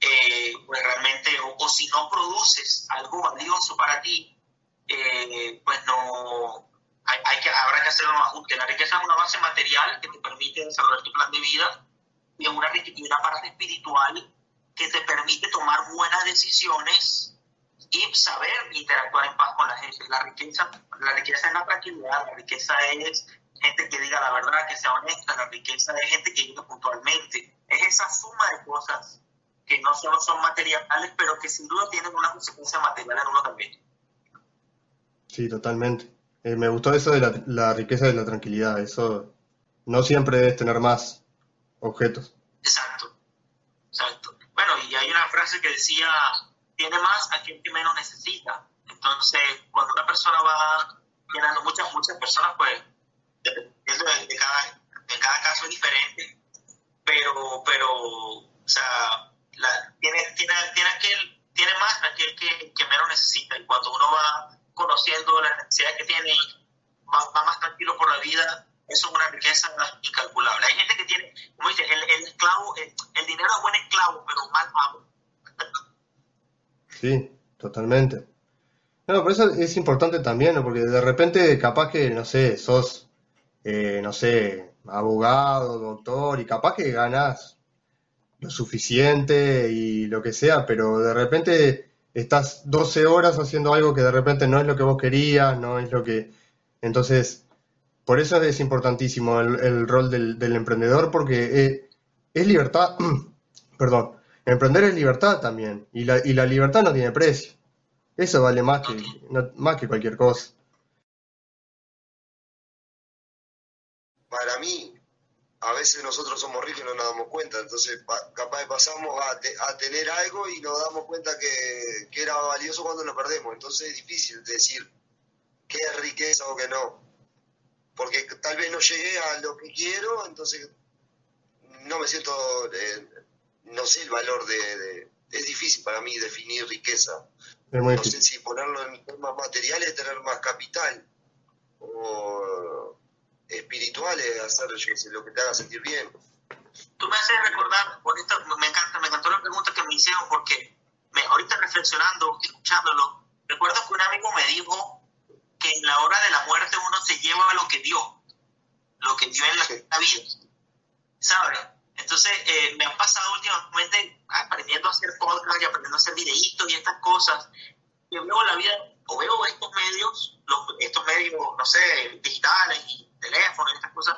eh, pues realmente, o, si no produces algo valioso para ti, eh, pues no, hay, que, habrá que hacer un ajuste. La riqueza es una base material que te permite desarrollar tu plan de vida y una, una parte espiritual que te permite tomar buenas decisiones y saber interactuar en paz con la gente. La riqueza, la riqueza es la tranquilidad, la riqueza es gente que diga la verdad, que sea honesta, la riqueza es gente que vive puntualmente. Es esa suma de cosas que no solo son materiales, pero que sin duda tienen una consecuencia material en uno también. Sí, totalmente. Eh, me gustó eso de la, riqueza de la tranquilidad. Eso no siempre debes tener más objetos. Exacto, exacto. Bueno, y hay una frase que decía, tiene más aquel que menos necesita. Entonces, cuando una persona va llenando muchas, muchas personas, pues, dependiendo de, cada, de cada caso es diferente, pero, pero o sea, la, tiene, tiene, tiene, aquel, tiene más aquel que, que, menos necesita. Y cuando uno va conociendo las necesidades que tiene y va, más tranquilo por la vida, eso es una riqueza incalculable. Hay gente que tiene, como dice, el, el esclavo, el, dinero es buen esclavo, pero mal amo. Sí, totalmente. No, por eso es importante también, ¿no? Porque de repente capaz que, no sé, sos, eh, no sé, abogado, doctor, y capaz que ganás lo suficiente y lo que sea, pero de repente estás 12 horas haciendo algo que de repente no es lo que vos querías, no es lo que... Entonces, por eso es importantísimo el, rol del, emprendedor, porque eh, es libertad, perdón, Emprender es libertad también, y la, y la libertad no tiene precio. Eso vale más que, más que cualquier cosa. Para mí, a veces nosotros somos ricos y no nos damos cuenta, entonces capaz pasamos a, tener algo y nos damos cuenta que, que, era valioso cuando lo perdemos, entonces es difícil decir qué es riqueza o qué no, porque tal vez no llegué a lo que quiero, entonces no me siento eh, no sé el valor de, Es difícil para mí definir riqueza. no sé si ponerlo en temas materiales, tener más capital, o espirituales, hacer lo que te haga sentir bien. Tú me haces recordar, me, encanta, me encantó la pregunta que me hicieron porque me, ahorita reflexionando, escuchándolo, recuerdo que un amigo me dijo que en la hora de la muerte uno se lleva lo que dio, lo que dio en la, vida. ¿Sabes? Entonces, eh, me han pasado últimamente aprendiendo a hacer podcast y aprendiendo a hacer videitos y estas cosas. Yo veo la vida, o veo estos medios, los, estos medios, no sé, digitales y teléfonos y estas cosas,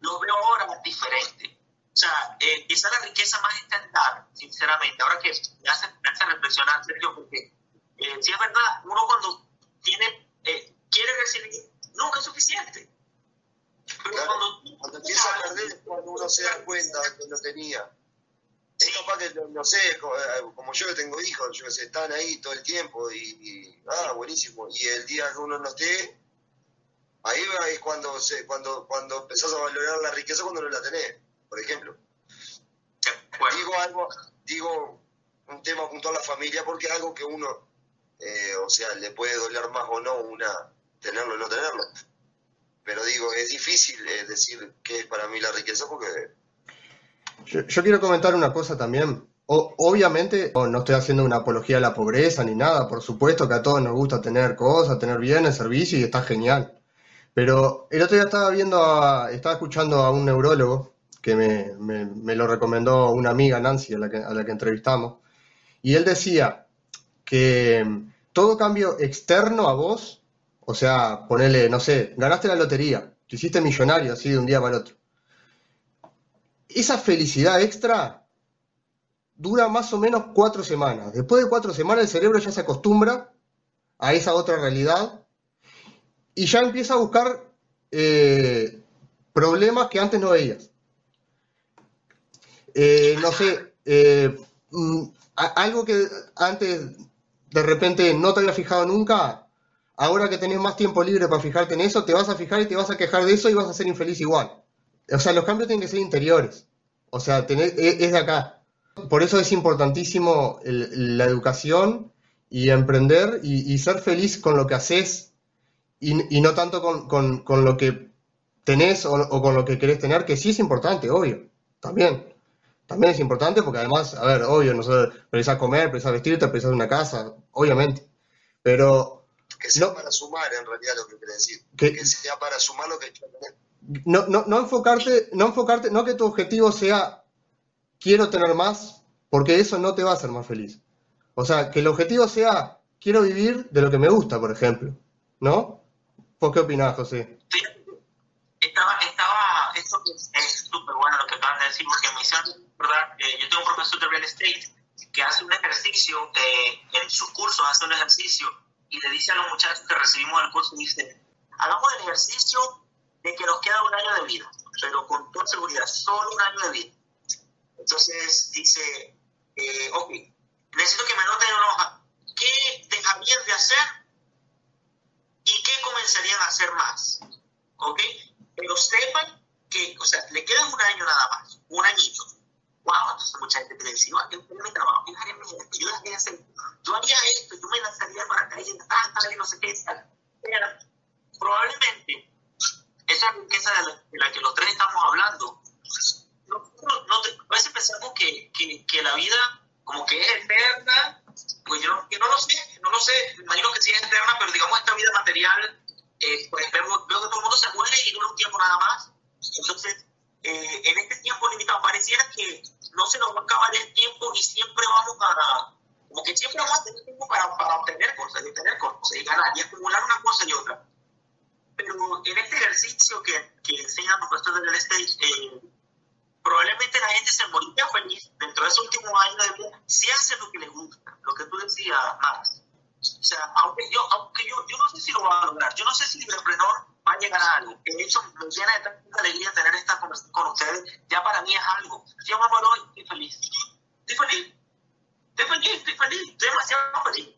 los veo ahora diferente. O sea, eh, quizá la riqueza más está en dar, sinceramente. Ahora que me hace, me hace reflexionar, Sergio, porque eh, si es verdad, uno cuando tiene, eh, quiere recibir, nunca es suficiente cuando, empieza a perder cuando uno se da cuenta que lo tenía. Es capaz que, no sé, eh, como yo que tengo hijos, yo sé, están ahí todo el tiempo y, ah, buenísimo. Y el día que uno no esté, ahí es cuando, se, cuando, cuando empezás a valorar la riqueza cuando no la tenés, por ejemplo. Digo algo, digo un tema junto a la familia porque es algo que uno, eh, o sea, le puede doler más o no una tenerlo o no tenerlo pero digo, es difícil eh, decir qué es para mí la riqueza porque... Yo, quiero comentar una cosa también. obviamente no estoy haciendo una apología a la pobreza ni nada, por supuesto que a todos nos gusta tener cosas, tener bienes, servicios y está genial. Pero el otro día estaba viendo, estaba escuchando a un neurólogo que me, me, lo recomendó una amiga, Nancy, a la, que, a la que entrevistamos, y él decía que todo cambio externo a vos o sea, ponele, no sé, ganaste la lotería, te hiciste millonario así de un día para el otro. Esa felicidad extra dura más o menos cuatro semanas. Después de cuatro semanas el cerebro ya se acostumbra a esa otra realidad y ya empieza a buscar eh, problemas que antes no veías. Eh, no sé, eh, mm, algo que antes de repente no te había fijado nunca, ahora que tenés más tiempo libre para fijarte en eso, te vas a fijar y te vas a quejar de eso y vas a ser infeliz igual. O sea, los cambios tienen que ser interiores. O sea, e, es de acá. Por eso es importantísimo la educación y emprender y, ser feliz con lo que haces y, no tanto con, lo que tenés o, con lo que querés tener, que sí es importante, obvio, también. También es importante porque además, a ver, obvio, nosotros precisas comer, precisas vestirte, precisas una casa, obviamente. Pero... Que sea para sumar en realidad lo que quiere decir. Que, sea para sumar lo que no, no, no enfocarte, no enfocarte, no que tu objetivo sea quiero tener más, porque eso no te va a hacer más feliz. O sea, que el objetivo sea quiero vivir de lo que me gusta, por ejemplo. ¿No? ¿Vos qué opinás, José? Estaba, estaba, esto es súper bueno lo que acaban de decir, porque me hicieron, ¿verdad? Eh, yo tengo un profesor de real estate que hace un ejercicio, eh, en sus cursos hace un ejercicio y le dice a los muchachos que recibimos el curso, dice, hagamos el ejercicio de que nos queda un año de vida, pero con toda seguridad, solo un año de vida. Entonces dice, eh, ok, necesito que me noten en una hoja qué dejarían de hacer y qué comenzarían a hacer más. ¿Ok? Pero sepan que, o sea, le queda un año nada más, un añito. Wow, entonces mucha gente te dice, yo mi trabajo, yo haría yo haría esto, yo haría esto, yo me lanzaría para caer, tal, tal, y no sé qué, tal. Pero probablemente esa riqueza de la, de la que los tres estamos hablando, no, no a veces pensamos que, que, que, la vida como que es eterna, pues yo, yo, no lo sé, no lo sé, imagino que sí es eterna, pero digamos esta vida material, eh, pues veo, que todo el mundo se muere y dura un tiempo nada más. Entonces, eh, en este tiempo limitado, pareciera que no se nos va a acabar el tiempo y siempre vamos a, como que siempre vamos a tener tiempo para, para obtener cosas, y tener cosas, y ganar, y acumular una cosa y otra. Pero en este ejercicio que, que enseñan los profesores del stage, eh, probablemente la gente se moriría feliz dentro de ese último año de vida si hace lo que le gusta, lo que tú decías, Max. O sea, aunque yo, aunque yo, yo no sé si lo va a lograr, yo no sé si Libreprenor va a llegar a algo. De hecho, me llena de tanta alegría tener esta conversación con ustedes. Ya para mí es algo. Yo me hoy, estoy feliz. Estoy feliz. Estoy feliz, estoy feliz. Estoy demasiado feliz.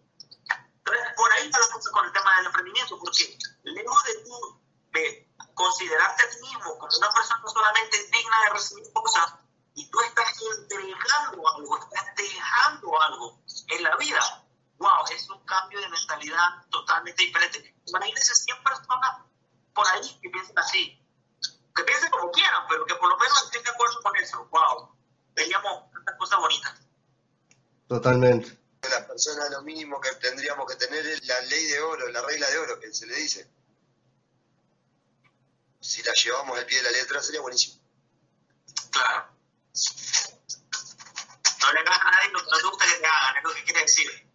Entonces, por ahí está la cosa con el tema del emprendimiento, porque lejos de tú de considerarte a ti mismo como una persona solamente digna de recibir cosas y tú estás entregando algo, estás dejando algo en la vida, wow, es un cambio de mentalidad totalmente diferente. Imagínense 100 personas por ahí que piensen así, que piensen como quieran, pero que por lo menos estén de acuerdo con eso. Wow, veríamos tantas cosas bonitas. Totalmente. La persona lo mínimo que tendríamos que tener es la ley de oro, la regla de oro que se le dice si la llevamos al pie de la letra sería buenísimo. Claro. No le hagas a nadie lo que no te gusta que te hagan, es lo que quiere decir.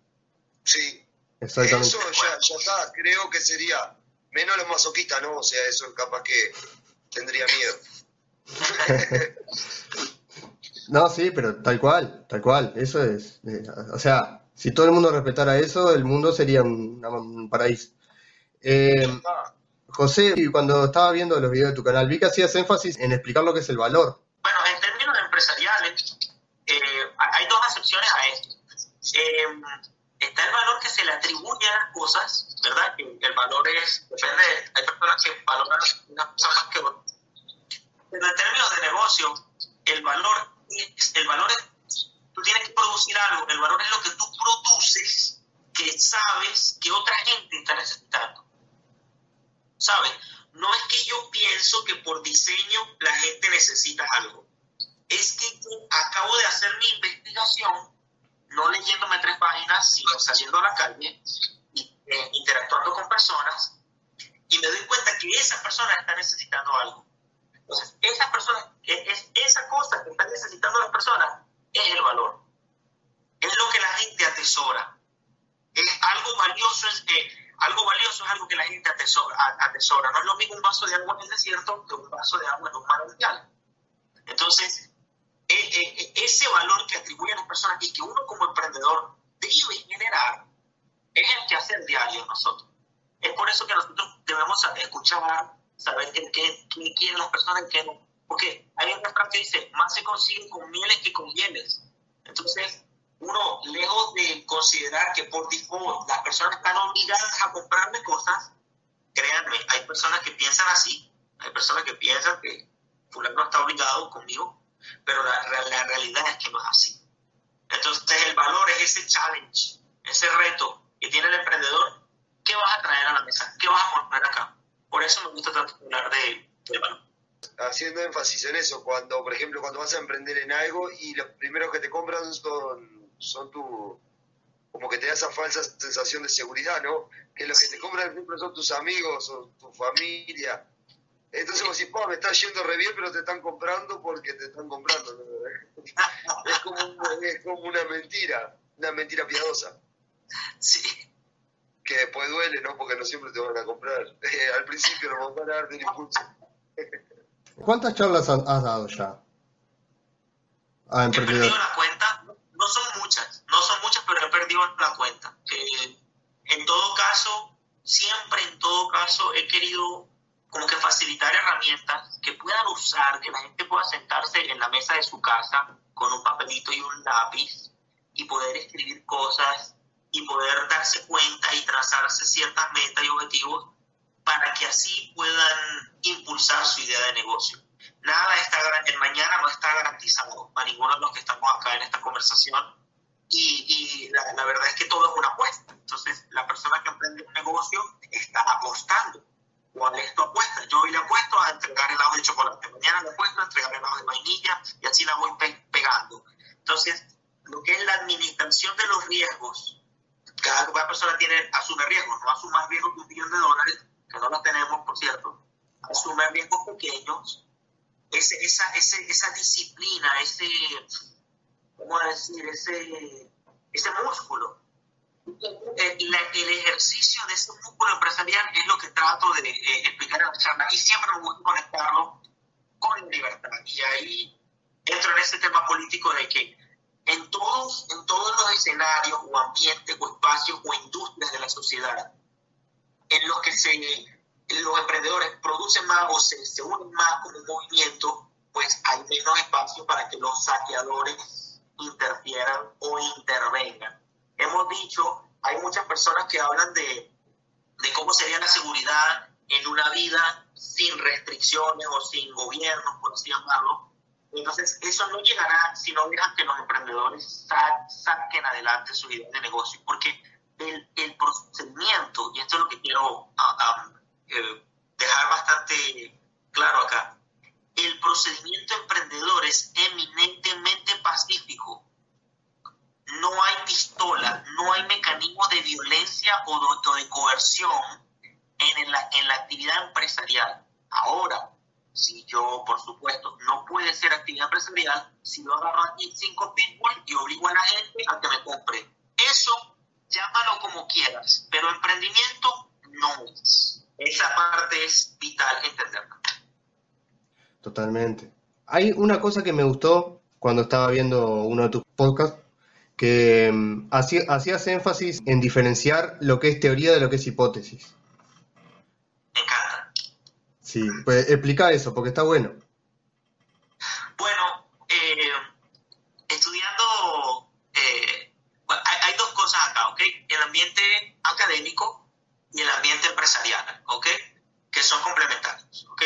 Sí. Exactamente. Eso ya, ya está, creo que sería menos los masoquistas, ¿no? O sea, eso capaz que tendría miedo. no, sí, pero tal cual, tal cual, eso es. Eh, o sea, si todo el mundo respetara eso, el mundo sería un, un paraíso. Eh, José, cuando estaba viendo los videos de tu canal, vi que hacías énfasis en explicar lo que es el valor. Bueno, en términos empresariales, eh, hay dos acepciones a esto. Está el valor que se le atribuye a las cosas, ¿verdad? Que el valor es, depende, hay personas que valoran unas cosas más que otras. Pero en términos de negocio, el valor es, el valor es, tú tienes que producir algo, el valor es lo que tú produces que sabes que otra gente está necesitando. ¿sabes? No es que yo pienso que por diseño la gente necesita algo. Es que acabo de hacer mi investigación, no leyéndome tres páginas, sino saliendo a la calle, y, eh, interactuando con personas, y me doy cuenta que esa persona está necesitando algo. Entonces, esa persona, es, esa cosa que están necesitando las personas es el valor. Es lo que la gente atesora. Es algo valioso, es, eh, algo valioso es algo que la gente atesora, atesora. No es lo mismo un vaso de agua en el desierto que un vaso de agua en un manantial. Entonces, ese valor que atribuyen las personas y que uno como emprendedor debe generar es el que hace el diario nosotros. Es por eso que nosotros debemos escuchar, saber qué, qué, quieren las personas qué no. Porque hay un refrán que dice, más se consigue con mieles que con hieles. Entonces, uno, lejos de considerar que por default las personas están obligadas a comprarme cosas, créanme, hay personas que piensan así, hay personas que piensan que fulano está obligado conmigo, pero la, la realidad es que no es así. Entonces, el valor es ese challenge, ese reto que tiene el emprendedor. ¿Qué vas a traer a la mesa? ¿Qué vas a poner acá? Por eso me gusta tanto hablar de, valor haciendo énfasis en eso, cuando, por ejemplo, cuando vas a emprender en algo y los primeros que te compran son, son tu, como que te da esa falsa sensación de seguridad, ¿no? Que los que te compran siempre son tus amigos o tu familia. Entonces vos decís, me está yendo re bien, pero te están comprando porque te están comprando. es, como, es como una mentira, una mentira piadosa. Sí. Que después duele, ¿no? Porque no siempre te van a comprar. al principio no van a dar del impulso. ¿Cuántas charlas has dado ya? A He perdido la cuenta, no son muchas, no son muchas, pero he perdido la cuenta. en todo caso, siempre en todo caso he querido como que facilitar herramientas que puedan usar, que la gente pueda sentarse en la mesa de su casa con un papelito y un lápiz y poder escribir cosas y poder darse cuenta y trazarse ciertas metas y objetivos para que así puedan impulsar su idea de negocio. Nada está, el mañana no está garantizado para ninguno de los que estamos acá en esta conversación y, y la, la, verdad es que todo es una apuesta. Entonces, la persona que emprende un negocio está apostando. ¿Cuál es tu apuesta? Yo hoy le apuesto a entregar helados de chocolate, mañana le apuesto a entregar helados de vainilla y así la voy pegando. Entonces, lo que es la administración de los riesgos, cada, cada persona tiene, asume riesgos, no asume más riesgos que un millón de dólares, que no lo tenemos, por cierto, asume riesgos pequeños, ese, esa, ese, esa disciplina, ese, ¿cómo decir? Ese, ese músculo. El, el, ejercicio de ese músculo empresarial es lo que trato de eh, explicar en la charla y siempre gusta conectarlo con la libertad. Y ahí entro en ese tema político de que en todos, en todos los escenarios o ambientes o espacios o industrias de la sociedad, en los que se, los emprendedores producen más o se, se unen más como un movimiento, pues hay menos espacio para que los saqueadores interfieran o intervengan. Hemos dicho, hay muchas personas que hablan de, de cómo sería la seguridad en una vida sin restricciones o sin gobiernos, por así llamarlo. Entonces, eso no llegará si no dejan que los emprendedores saquen adelante su idea de negocio, porque el, el procedimiento, y esto es lo que quiero ah, ah, eh, dejar bastante claro acá, el procedimiento emprendedor es eminentemente pacífico. No hay pistola, no hay mecanismo de violencia o de, coerción en la, actividad empresarial. Ahora, si yo, por supuesto, no puede ser actividad empresarial, si yo agarro aquí cinco pitbull y obligo a la gente a que me compre. Eso llámalo como quieras, pero emprendimiento no es. Esa parte es vital entenderla. Totalmente. Hay una cosa que me gustó cuando estaba viendo uno de tus podcasts, que mm, hacías énfasis en diferenciar lo que es teoría de lo que es hipótesis. Me encanta. Sí, pues explica eso, porque está bueno. Bueno, eh, estudiando hay, dos cosas acá, ¿ok? El ambiente académico y el ambiente empresarial, ¿ok? Que son complementarios, ¿ok?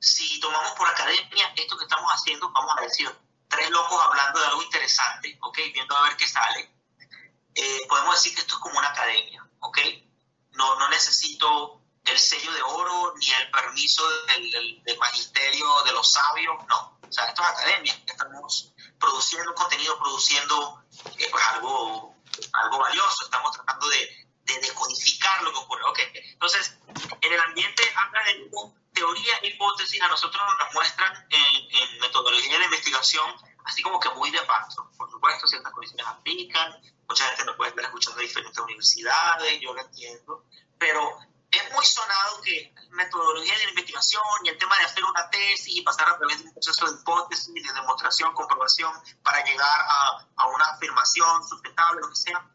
Si tomamos por academia esto que estamos haciendo, vamos a decir, tres locos hablando de algo interesante, ¿ok? Viendo a ver qué sale. Eh, podemos decir que esto es como una academia, ¿ok? No, no necesito el sello de oro ni el permiso del, del, magisterio de los sabios, no. O sea, esto es academia. Estamos produciendo contenido, produciendo eh, pues algo, algo valioso. Estamos tratando de, de, lo que ocurre. Okay. Entonces, en el ambiente académico, teoría e hipótesis a nosotros nos muestran en, en metodología de investigación, así como que muy de paso. Por supuesto, ciertas condiciones aplican, mucha gente nos puede estar escuchando de diferentes universidades, yo lo entiendo, pero es muy sonado que metodología de investigación y el tema de hacer una tesis y pasar a través de un proceso de hipótesis, de demostración, comprobación, para llegar a, a una afirmación sustentable, lo que sea,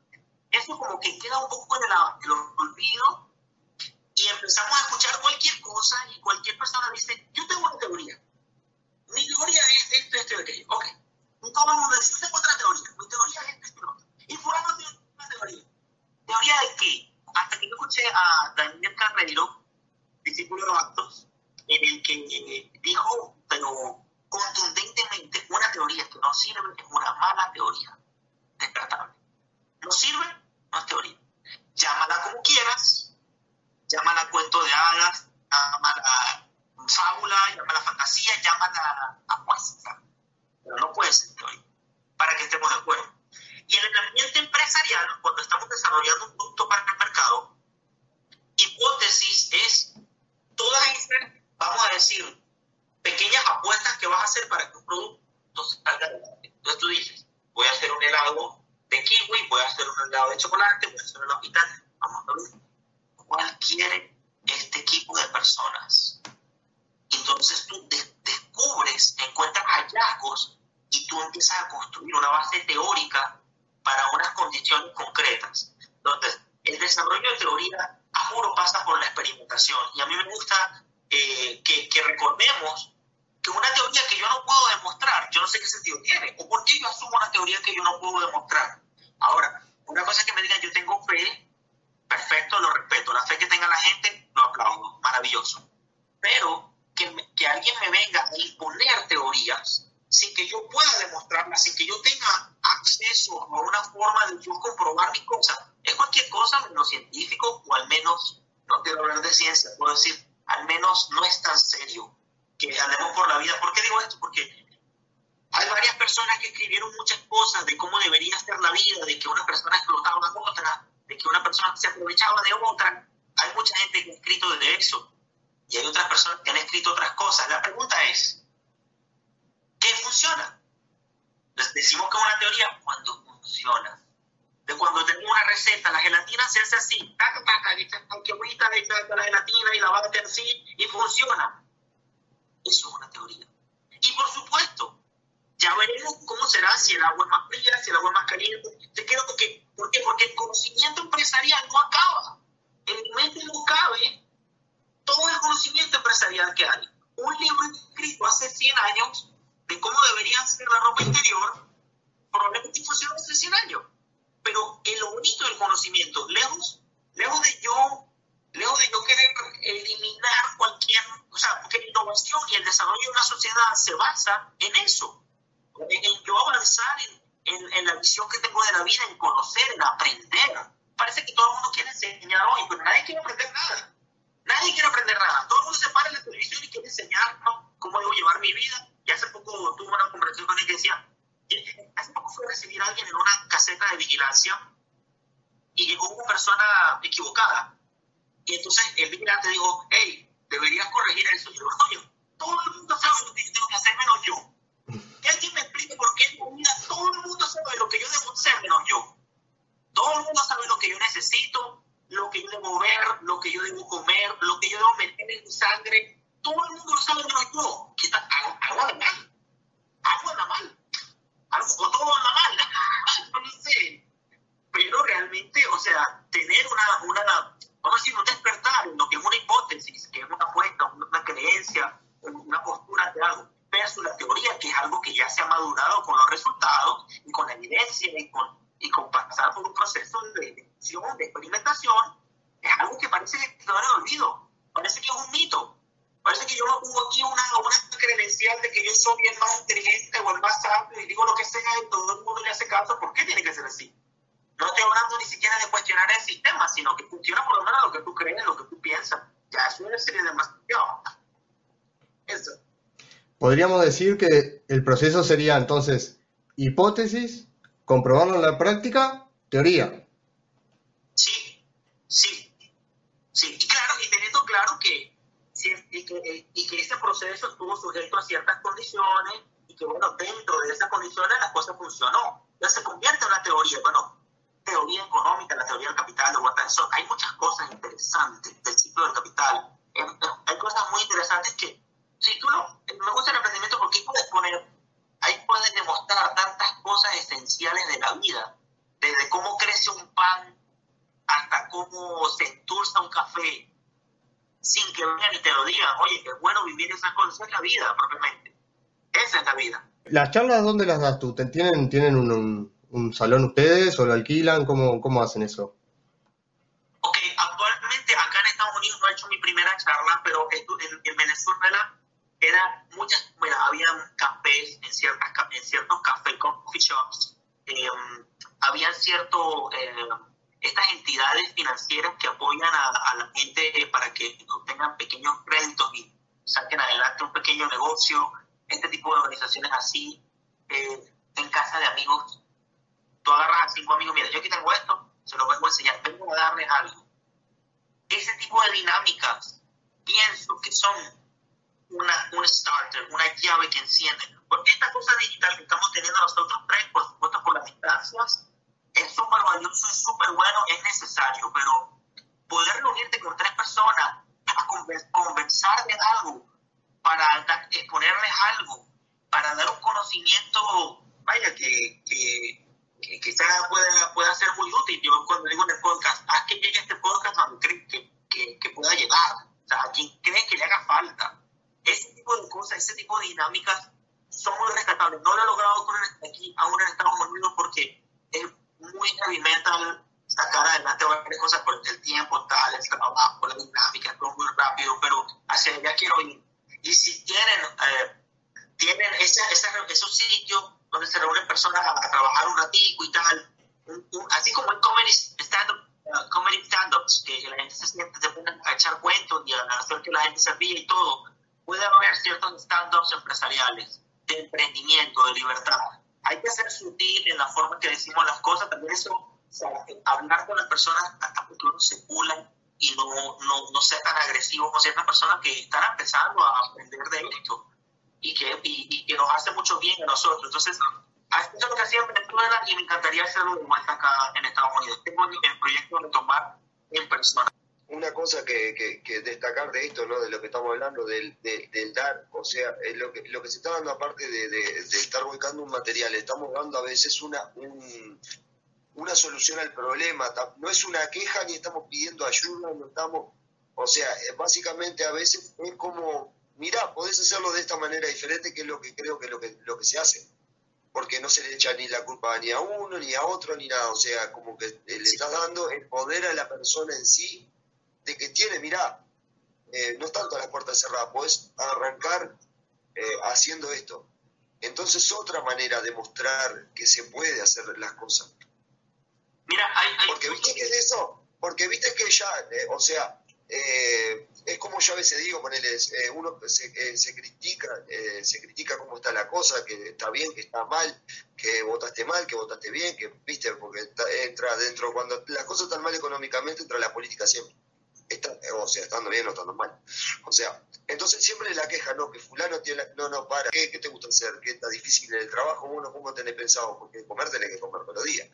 eso como que queda un poco en el, olvido y empezamos a escuchar cualquier cosa y cualquier persona dice, yo tengo una teoría. Así, taca, taca, que bonita la gelatina y la así y funciona. Eso es una teoría. Y por supuesto, ya veremos cómo será si el agua es más fría, si el agua es más caliente. Te quiero porque, ¿Por qué? Porque el conocimiento empresarial no acaba. En mi mente no cabe todo el conocimiento empresarial que hay. Un libro escrito hace 100 años de cómo debería ser la ropa interior, probablemente funciona hace 100 años. Pero el bonito del conocimiento, lejos, lejos de yo, lejos de yo querer eliminar cualquier, o sea, porque la innovación y el desarrollo de una sociedad se basa en eso, en, yo avanzar en, en, la visión que tengo de la vida, en conocer, en aprender. Parece que todo el mundo quiere enseñar hoy, pero nadie quiere aprender nada. Nadie quiere aprender nada. Todo el mundo se para en la televisión y quiere enseñarnos cómo debo llevar mi vida. Y hace poco tuve una conversación con él que decía, hace poco fue a recibir a alguien en una caseta de vigilancia y llegó una persona equivocada. Y entonces el vigilante dijo, hey, deberías corregir eso. Yo, oye, todo el mundo sabe lo que yo tengo que hacer menos yo. Que alguien me explique por qué en todo el mundo sabe lo que yo debo hacer menos yo. Todo el mundo sabe lo que yo necesito, lo que yo debo ver, lo que yo debo comer, lo que yo debo meter en mi sangre. Todo el mundo lo sabe menos yo. Que algo, algo anda mal. Algo anda mal. Algo, o todo anda mal. no sé. Pero realmente, o sea, tener una, una, vamos a decir, un despertar en lo que es una hipótesis, que es una apuesta, una creencia, una postura de algo, versus la teoría, que es algo que ya se ha madurado con los resultados y con la evidencia y con, y con pasar por un proceso de de experimentación, es algo que parece que no el olvido, parece que es un mito. Parece que yo no pongo aquí una, una credencial de que yo soy el más inteligente o el más sabio y digo lo que sea y todo el mundo le hace caso. ¿Por qué tiene que ser así? No estoy hablando ni siquiera de cuestionar el sistema, sino que funciona por lo menos lo que tú crees, lo que tú piensas. Ya, eso serie demasiado. Eso. Podríamos decir que el proceso sería entonces hipótesis, comprobarlo en la práctica, teoría. Sí, y claro, y teniendo claro que, y que, y que ese proceso estuvo sujeto a ciertas condiciones y que, bueno, dentro de esas condiciones la cosa funcionó. Ya se convierte en una teoría, bueno, teoría económica, la teoría del capital, de Watson. Hay muchas cosas interesantes del ciclo del capital. Hay cosas muy interesantes que, si tú no, me gusta el emprendimiento porque ahí puedes poner, ahí puedes demostrar tantas cosas esenciales de la vida, desde cómo crece un pan hasta cómo se endulza un café, sin que vengan y te lo digan, oye, es bueno vivir esas cosas, es la vida propiamente, esa es la vida. ¿Las charlas dónde las das tú? ¿Tienen, tienen un, un, salón ustedes o lo alquilan? ¿Cómo, cómo hacen eso? Ok, actualmente acá en Estados Unidos no he hecho mi primera charla, pero en, en Venezuela era muchas, bueno, había cafés en, ciertas, en ciertos cafés, coffee shops, eh, había cierto... Eh, estas entidades financieras que apoyan a, la gente para que obtengan pequeños créditos y saquen adelante un pequeño negocio, este tipo de organizaciones así, eh, en casa de amigos. Tú agarras a cinco amigos, mira, yo aquí tengo esto, se lo vengo a enseñar, vengo a darles algo. Ese tipo de dinámicas pienso que son una, un starter, una llave que enciende. Porque esta cosa digital que estamos teniendo nosotros tres, por supuesto por las distancias, es súper valioso, es súper bueno, es necesario, pero poder reunirte con tres personas a conversar de algo, para exponerles algo, para dar un conocimiento, vaya, que, que, que quizás pueda, pueda ser muy útil. Yo cuando digo en el podcast, haz que llegue este podcast a donde crees que, que, que, pueda llegar, o sea, a quien cree que le haga falta. Ese tipo de cosas, ese tipo de dinámicas son muy rescatables. No lo he logrado con aquí aún en Estados Unidos porque es muy heavy metal sacar adelante varias cosas por el tiempo, tal, el trabajo, la dinámica, todo muy rápido, pero hacia allá quiero ir. Y si tienen, eh, tienen ese, ese, esos sitios donde se reúnen personas a, trabajar un ratico y tal, así como en comedy stand-up, uh, stand-ups, que la gente se siente, se pone a echar cuentos y a hacer que la gente se ríe y todo, puede haber ciertos stand-ups empresariales de emprendimiento, de libertad, hay que ser sutil en la forma que decimos las cosas, también eso, hablar con las personas hasta que uno se pulan y no, no, no sea tan agresivo con ciertas personas que están empezando a aprender de esto y que, y, que nos hace mucho bien a nosotros. Entonces, eso es lo que hacía en Venezuela y me encantaría hacerlo de vuelta acá en Estados Unidos. Tengo el proyecto de tomar en persona una cosa que, que, destacar de esto, ¿no? de lo que estamos hablando, del, del dar, o sea, lo, que, lo que se está dando aparte de, de, estar ubicando un material, estamos dando a veces una, una solución al problema, no es una queja ni estamos pidiendo ayuda, no estamos, o sea, eh, básicamente a veces es como, mira, podés hacerlo de esta manera diferente, que es lo que creo que es lo que, lo que se hace porque no se le echa ni la culpa ni a uno, ni a otro, ni nada. O sea, como que le estás dando el poder a la persona en sí de que tiene, mirá, eh, no están todas las puertas cerradas, puedes arrancar eh, haciendo esto. Entonces, otra manera de mostrar que se puede hacer las cosas. Mira, hay, Porque viste que es eso, porque viste que ya, eh, o sea, es como yo a veces digo, ponele, uno se, se critica, se critica cómo está la cosa, que está bien, que está mal, que votaste mal, que votaste bien, que viste, porque entra dentro, cuando las cosas están mal económicamente, entra la política siempre o sea, estando bien o estando mal. O sea, entonces siempre la queja, no, que fulano tiene, no, no, para, ¿qué, te gusta hacer? ¿Qué está difícil en el trabajo? Bueno, ¿cómo tenés pensado? Porque comer tenés que comer todos los días.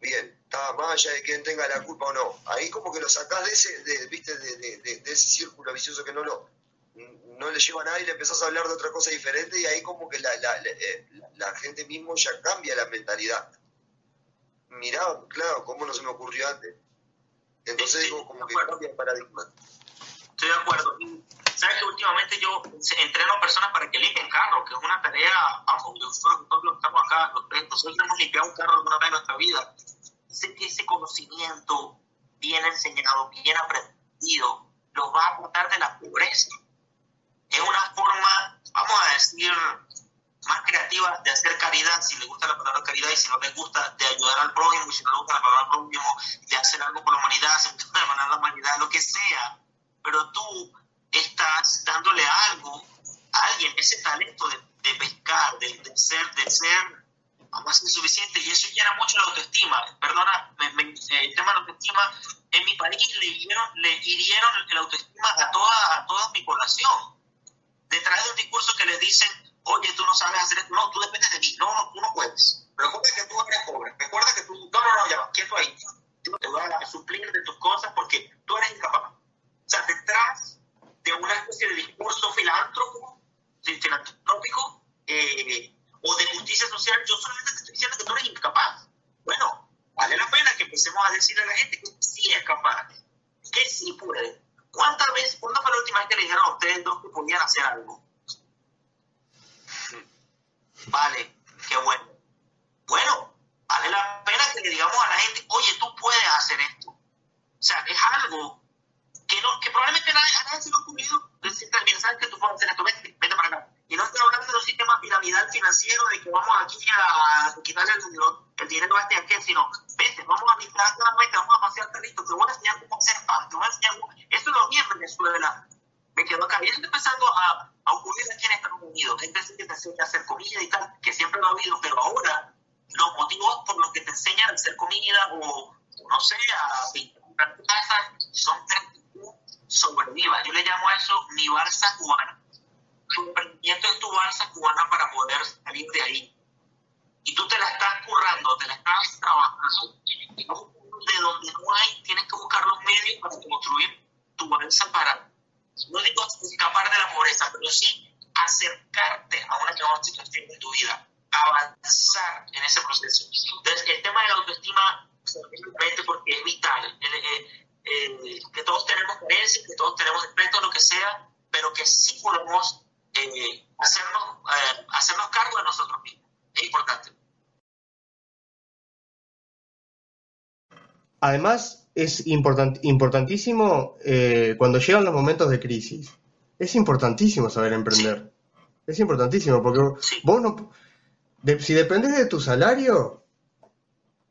Bien, está más allá de quien tenga la culpa o no. Ahí como que lo sacás de ese, viste, de, de, ese círculo vicioso que no lo no le lleva a nadie, le empezás a hablar de otra cosa diferente y ahí como que la, la, eh, la gente mismo ya cambia la mentalidad. Mirá, claro, ¿cómo no se me ocurrió antes? Entonces digo, como que cambia el paradigma. Estoy de acuerdo. Sabes que últimamente yo entreno a personas para que limpien carros, que es una tarea, vamos, nosotros todos estamos acá, nosotros hemos limpiado un carro alguna vez en nuestra vida. Sé que ese conocimiento bien enseñado, bien aprendido, los va a aportar de la pobreza. Es una forma, vamos a decir, más creativa de hacer caridad, si le gusta la palabra caridad y si no le gusta, de ayudar al prójimo, y si no le gusta la palabra prójimo, de hacer algo por la humanidad, de ganar la humanidad, lo que sea. Pero tú estás dándole algo a alguien, ese talento de, de pescar, de, de, ser, de ser más insuficiente, y eso llena mucho la autoestima. Perdona, me, el tema de la autoestima, en mi país le hirieron, le hirieron la autoestima a toda, a toda mi población. Detrás de un discurso que le dicen, oye, tú no sabes hacer esto, no, tú dependes de mí, no, no, tú no puedes. Recuerda que tú eres pobre, recuerda que tú, no, no, no, ya va, quieto ahí. Yo te voy a suplir de tus cosas porque tú eres incapaz. O sea, detrás de una especie de discurso filántropo, filantrópico eh, o de justicia social, yo solamente te estoy diciendo que tú eres incapaz. Bueno, vale la pena que empecemos a decirle a la gente que sí es capaz, que sí puede. ¿Cuántas veces, cuándo fue la última vez que le dijeron a ustedes dos que podían hacer algo? Vale, qué bueno. Bueno, vale la pena que le digamos a la gente, oye, tú puedes hacer esto. O sea, es algo que, no, que probablemente a nadie, se le ha ocurrido decirte, mira, sabes que tú puedes hacer esto, vete, vete para acá. Y no estoy hablando de un sistema piramidal financiero de que vamos aquí a quitarle el dinero, el dinero a este aquel, sino, vete, vamos a visitar la meta, vamos a pasear listo, te voy a enseñar cómo hacer pan, te voy a enseñar cómo... Eso lo vi en Venezuela. Quedó acá. Y está empezando a, a ocurrir aquí en Estados Unidos. Gente que te enseña a hacer comida y tal, que siempre lo ha habido, pero ahora los motivos por los que te enseñan a hacer comida o, no sé, a pintar tu casa son sobreviva. Yo le llamo a eso mi balsa cubana tu emprendimiento es tu balsa cubana para poder salir de ahí. Y tú te la estás currando, te la estás trabajando. De donde no hay, tienes que buscar los medios para construir tu balsa para, no digo escapar de la pobreza, pero sí acercarte a una mejor situación de tu vida, avanzar en ese proceso. Entonces, el tema de la autoestima, simplemente porque es vital, eh, eh, que todos tenemos creencias, que todos tenemos defectos, lo que sea, pero que sí podemos eh, hacernos, eh, hacernos cargo de nosotros mismos. Es importante. Además, es importantísimo eh, cuando llegan los momentos de crisis. Es importantísimo saber emprender. Es importantísimo porque vos no... si dependes de tu salario,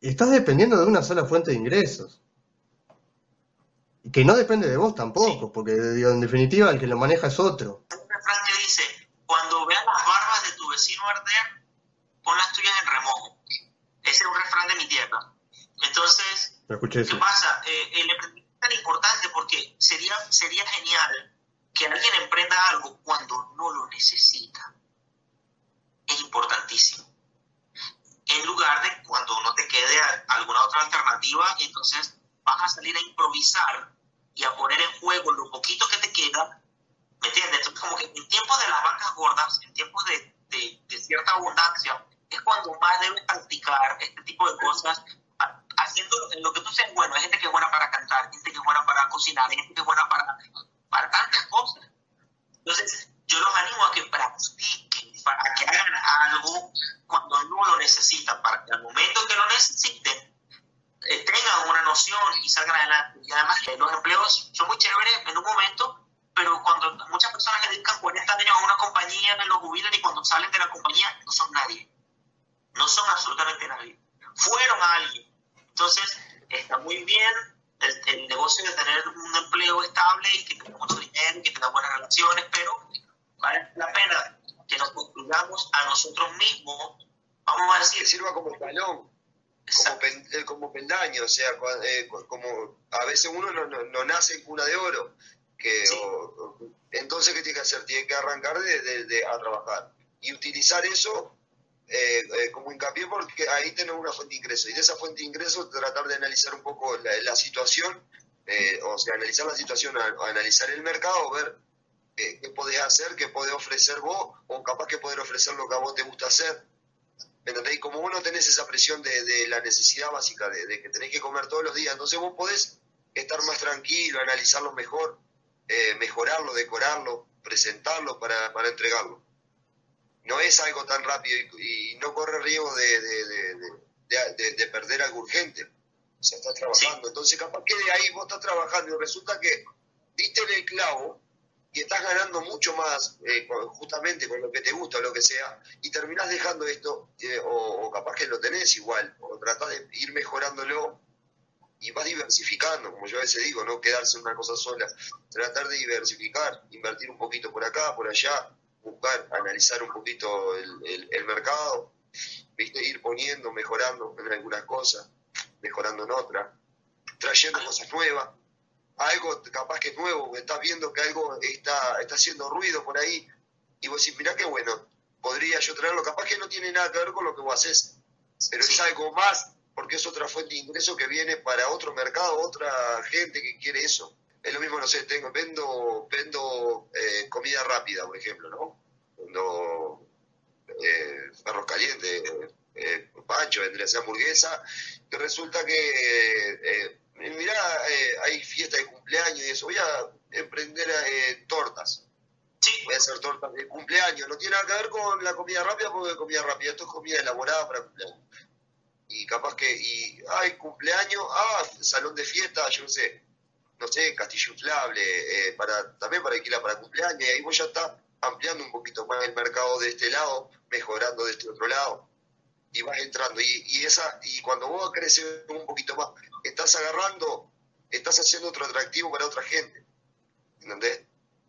estás dependiendo de una sola fuente de ingresos. Que no depende de vos tampoco, porque en definitiva el que lo maneja es otro cuando veas las barbas de tu vecino arder, pon las tuyas en remojo. Ese es un refrán de mi tierra. Entonces, ¿qué pasa? Eh, el emprendimiento es tan importante porque sería, sería genial que alguien emprenda algo cuando no lo necesita. Es importantísimo. En lugar de cuando no te quede alguna otra alternativa, entonces vas a salir a improvisar y a poner en juego lo poquito que te queda ¿Me entiendes? Entonces, como que en tiempos de las vacas gordas, en tiempos de, de, cierta abundancia, es cuando más debes practicar este tipo de cosas, haciendo en lo que tú seas bueno. Hay gente que es buena para cantar, gente que es buena para cocinar, gente que es buena para, para tantas cosas. Entonces, yo los animo a que practiquen, para que hagan algo cuando no lo necesitan, para que al momento que lo necesiten, eh, tengan una noción y salgan adelante. Y además, los empleos son muy chéveres en un momento, pero cuando muchas personas dedican 40 años a una compañía, no lo jubilan y cuando salen de la compañía no son nadie. No son absolutamente nadie. Fueron a alguien. Entonces, está muy bien el, negocio de tener un empleo estable y que tenga mucho dinero y que tenga buenas relaciones, pero vale la pena que nos construyamos a nosotros mismos, vamos a decir... Que sirva como talón. Como, eh, como, peldaño, o sea, eh, como a veces uno no, no, no nace en cuna de oro, que, entonces, ¿qué tiene que hacer? Tiene que arrancar de, a trabajar y utilizar eso eh, eh, como hincapié porque ahí tenemos una fuente de ingreso y de esa fuente de ingreso tratar de analizar un poco la, situación, eh, o sea, analizar la situación, analizar el mercado, ver qué podés hacer, qué podés ofrecer vos o capaz que poder ofrecer lo que a vos te gusta hacer. Y como vos no tenés esa presión de, la necesidad básica de, que tenés que comer todos los días, entonces vos podés estar más tranquilo, analizarlo mejor eh, mejorarlo, decorarlo, presentarlo para, para, entregarlo. No es algo tan rápido y, no corre riesgo de, de, de, perder algo urgente. O sea, estás trabajando. Entonces, capaz que de ahí vos estás trabajando y resulta que diste el clavo y estás ganando mucho más eh, justamente con lo que te gusta o lo que sea y terminás dejando esto eh, o, o, capaz que lo tenés igual o tratás de ir mejorándolo y vas diversificando, como yo a veces digo, no quedarse en una cosa sola, tratar de diversificar, invertir un poquito por acá, por allá, buscar, analizar un poquito el, el, mercado, ¿viste? ir poniendo, mejorando en algunas cosas, mejorando en otras, trayendo cosas nuevas, algo capaz que es nuevo, estás viendo que algo está, está haciendo ruido por ahí, y vos decís, mirá qué bueno, podría yo traerlo, capaz que no tiene nada que ver con lo que vos haces, pero es algo más porque es otra fuente de ingreso que viene para otro mercado, otra gente que quiere eso. Es lo mismo, no sé, tengo, vendo, vendo eh, comida rápida, por ejemplo, ¿no? Vendo eh, perros calientes, eh, pancho, vendría a ser hamburguesa, que resulta que eh, mirá, hay fiesta de cumpleaños y eso, voy a emprender tortas. Sí. Voy a hacer tortas de cumpleaños. No tiene nada que ver con la comida rápida porque comida rápida. Esto es comida elaborada para cumpleaños. Y capaz que, y, ay, cumpleaños, ah, salón de fiesta, yo no sé, no sé, castillo inflable, eh, para, también para alquilar para cumpleaños. Y ahí vos ya estás ampliando un poquito más el mercado de este lado, mejorando de este otro lado. Y vas entrando. Y, y, esa, y cuando vos creces un poquito más, estás agarrando, estás haciendo otro atractivo para otra gente. ¿Entendés?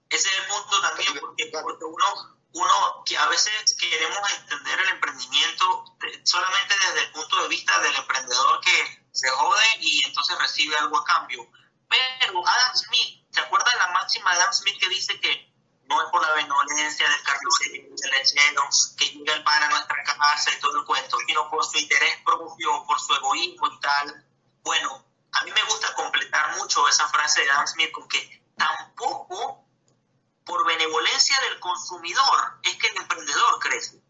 Ese es el punto también, porque, porque uno, uno que a veces queremos entender el emprendimiento solamente desde el punto de vista del emprendedor que se jode y entonces recibe algo a cambio. Pero Adam Smith, ¿se acuerdan la máxima de Adam Smith que dice que no es por la benevolencia del carnicero, del lechero, que llega el pan a nuestra casa y todo el cuento, sino por su interés propio, por su egoísmo y tal? Bueno, a mí me gusta completar mucho esa frase de Adam Smith con que tampoco por benevolencia del consumidor es que el emprendedor crece.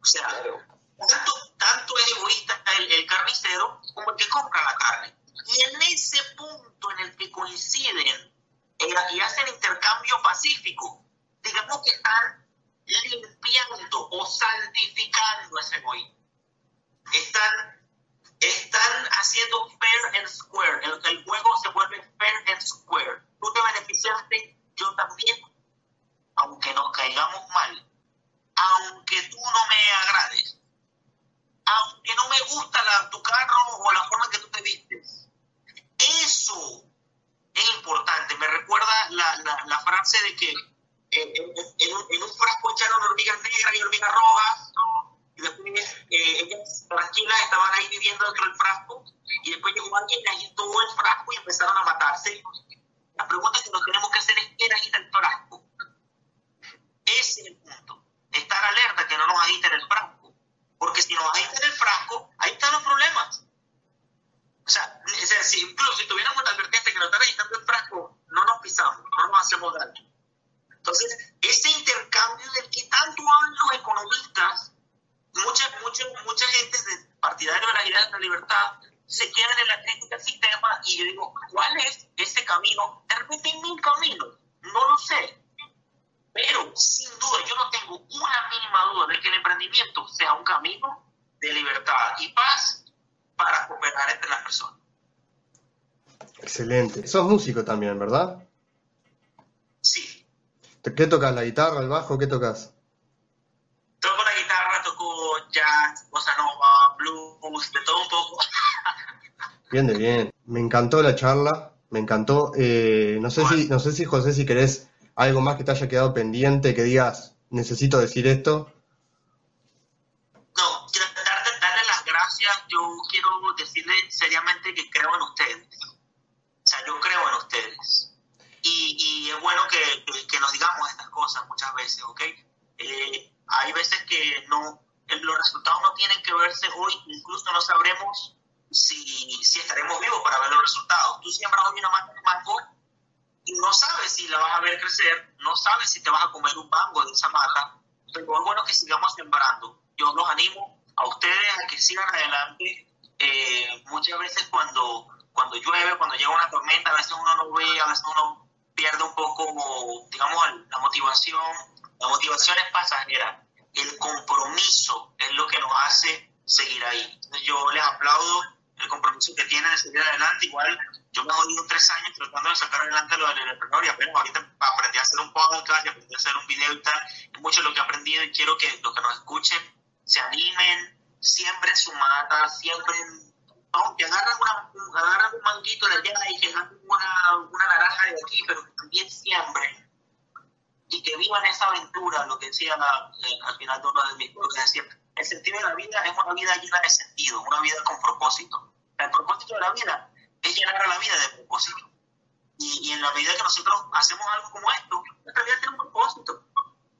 O sea, tanto, tanto es egoísta el, el, carnicero como el que compra la carne. Y en ese punto en el que coinciden eh, y hacen intercambio pacífico, digamos que están limpiando o santificando ese egoísmo. Están, están haciendo fair and square. El, juego se vuelve fair and square. Tú te beneficiaste yo también, aunque nos caigamos mal, aunque tú no me agrades, aunque no me gusta la, tu carro o la forma que tú te vistes. Eso es importante. Me recuerda la, frase de que en, en, un, frasco echaron hormigas negras y hormigas rojas, y después eh, ellas tranquilas estaban ahí viviendo dentro del frasco, y después llegó alguien y agitó el frasco y empezaron a matarse. La pregunta que nos tenemos que hacer es quién agita el frasco. Ese es el punto. Estar alerta que no nos agiten el frasco. Porque si nos agitan el frasco, ahí están los problemas. O sea, incluso si tuviéramos la advertencia que nos están agitando el frasco, no nos pisamos, no nos hacemos daño. Entonces, ese intercambio del que tanto hablan los economistas, mucha, mucha, mucha gente partidaria de la idea de la libertad se quedan en la crítica del sistema y yo digo, ¿cuál es ese camino? De repente hay mil caminos, no lo sé. Pero sin duda, yo no tengo una mínima duda de que el emprendimiento sea un camino de libertad y paz para cooperar entre las personas. Excelente. Sos músico también, ¿verdad? Sí. ¿Qué tocas? ¿La guitarra, el bajo? ¿Qué tocas? Toco la guitarra, toco jazz, bossa nova, blues, de todo un poco. Bien, de bien. Me encantó la charla, me encantó. Eh, no sé si, no sé si José, si querés algo más que te haya quedado pendiente, que digas, necesito decir esto. Seriamente que creo en ustedes. O sea, yo creo en ustedes. Y, y es bueno que, que, que, nos digamos estas cosas muchas veces, ¿ok? Eh, hay veces que no, los resultados no tienen que verse hoy, incluso no sabremos si, si estaremos vivos para ver los resultados. Tú siembras hoy una mango y no sabes si la vas a ver crecer, no sabes si te vas a comer un mango de esa mata, pero es bueno que sigamos sembrando. Yo los animo a ustedes a que sigan adelante. Eh, muchas veces cuando, cuando llueve, cuando llega una tormenta, a veces uno no ve, a veces uno pierde un poco, digamos, la motivación. La motivación es pasajera. El compromiso es lo que nos hace seguir ahí. Yo les aplaudo el compromiso que tienen de seguir adelante. Igual yo me he jodido tres años tratando de sacar adelante lo del emprendedor y apenas ahorita aprendí a hacer un podcast y aprendí a hacer un video y tal. Es mucho lo que he aprendido y quiero que los que nos escuchen se animen, siembren su mata, siembren, aunque agarren, una, agarren un manguito de allá y que agarren una, una naranja de aquí, pero que también siembren y que vivan esa aventura, lo que decía eh, al final de uno de mis blogs, decía, el sentido de la vida es una vida llena de sentido, una vida con propósito. El propósito de la vida es llenar a la vida de propósito. Y, y en la medida que nosotros hacemos algo como esto, nuestra vida tiene un propósito.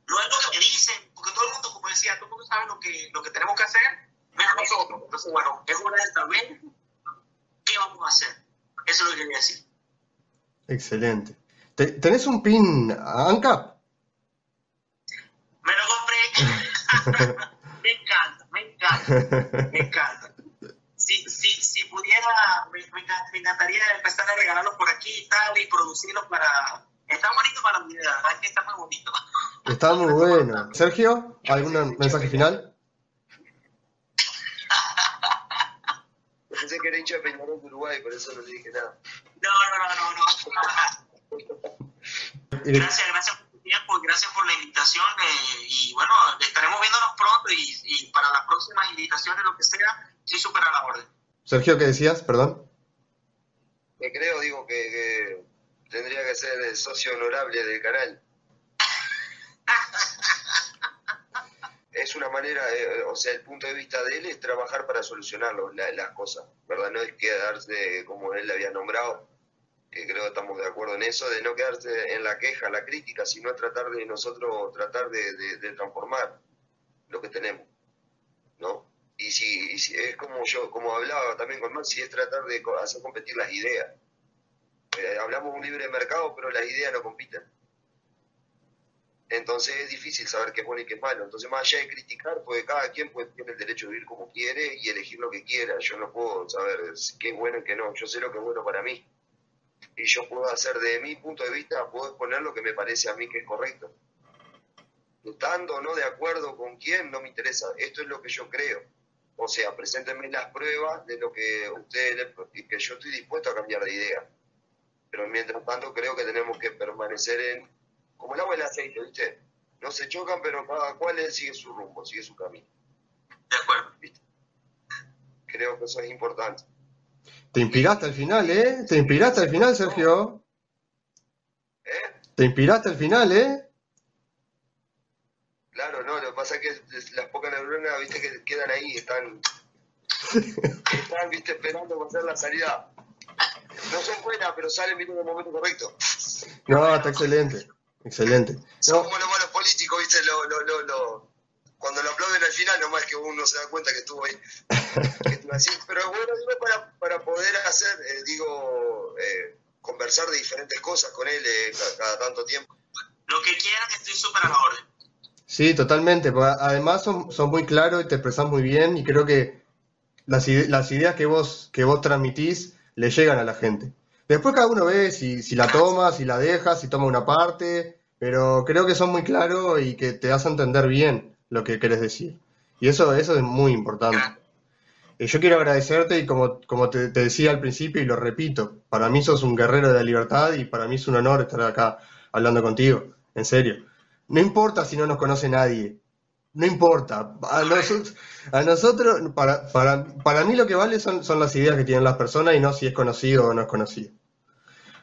No es lo que me dicen, porque todo el mundo, como decía, todo el mundo sabe lo que, lo que tenemos que hacer, menos nosotros. Entonces, bueno, es hora de saber qué vamos a hacer. Eso es lo que quería decir. Excelente. ¿Tenés un pin ANCAP? Me lo compré. me encanta, me encanta, me encanta. Si, si, si pudiera me, encantaría empezar a regalarlos por aquí y tal y producirlos para... Está bonito para la verdad que está muy bonito. Está muy bueno. Sergio, ¿algún mensaje final? Pensé que era hincha de Peñarol de Uruguay, por eso no le dije nada. No, no, no, no, no. gracias, gracias por tu tiempo, gracias por la invitación eh, y bueno, estaremos viéndonos pronto y, y para las próximas invitaciones, lo que sea, sí supera la orden. Sergio, ¿qué decías? Perdón. Que creo, digo, que, tendría que ser el socio honorable del canal. es una manera, eh, o sea, el punto de vista de él es trabajar para solucionarlo, las cosas, ¿verdad? No es quedarse como él le había nombrado, que creo que estamos de acuerdo en eso, de no quedarse en la queja, la crítica, sino tratar de nosotros, tratar de transformar lo que tenemos, ¿no? y si, es como yo, como hablaba también con Maxi, es tratar de hacer competir las ideas. Eh, hablamos de un libre mercado, pero las ideas no compiten. Entonces es difícil saber qué es bueno y qué es malo. Entonces, más allá de criticar, pues cada quien puede, tiene el derecho de vivir como quiere y elegir lo que quiera. Yo no puedo saber qué es bueno y qué no. Yo sé lo que es bueno para mí. Y yo puedo hacer de mi punto de vista, puedo exponer lo que me parece a mí que es correcto. Estando no de acuerdo con quién, no me interesa. Esto es lo que yo creo o sea, preséntenme las pruebas de lo que ustedes, y que yo estoy dispuesto a cambiar de idea. Pero mientras tanto creo que tenemos que permanecer en, como el agua y el aceite, ¿viste? No se chocan, pero cada cual sigue su rumbo, sigue su camino. De acuerdo. Creo que eso es importante. Te inspiraste al final, ¿eh? Te inspiraste al final, Sergio. ¿Eh? Te inspiraste al final, ¿eh? Claro, no, lo que pasa es que las pocas neuronas, viste, que quedan ahí, están, están, viste, esperando para hacer la salida. No son buenas, pero salen, viste, en el momento correcto. No, está excelente, excelente. Son como los malos políticos, viste, lo, lo, lo, lo, cuando lo aplauden al final, nomás que uno se da cuenta que estuvo ahí. Pero bueno, digo, para, para poder hacer, eh, digo, eh, conversar de diferentes cosas con él eh, cada, cada, tanto tiempo. Lo que quieran, estoy súper a la orden. Sí, totalmente. Además son, son muy claros y te expresas muy bien y creo que las, las ideas que vos, que vos transmitís le llegan a la gente. Después cada uno ve si, si la toma, si la deja, si toma una parte, pero creo que son muy claros y que te das a entender bien lo que querés decir. Y eso, eso es muy importante. Eh, yo quiero agradecerte y como, como te, te, decía al principio y lo repito, para mí sos un guerrero de la libertad y para mí es un honor estar acá hablando contigo, en serio. No importa si no nos conoce nadie. No importa. A, nosotros, para, para, para, mí lo que vale son, son las ideas que tienen las personas y no si es conocido o no es conocido.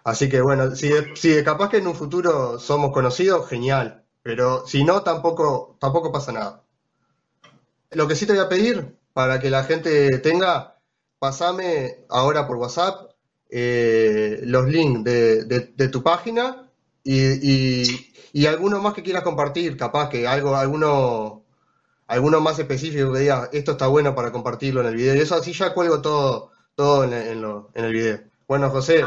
Así que bueno, si, si capaz que en un futuro somos conocidos, genial. Pero si no, tampoco, tampoco pasa nada. Lo que sí te voy a pedir, para que la gente tenga, pasame ahora por WhatsApp eh, los links de, de, tu página y, y alguno más que quieras compartir, capaz que algo, alguno, alguno más específico que diga, esto está bueno para compartirlo en el video. Y eso así ya cuelgo todo, todo en, en, lo, en el video. Bueno, José.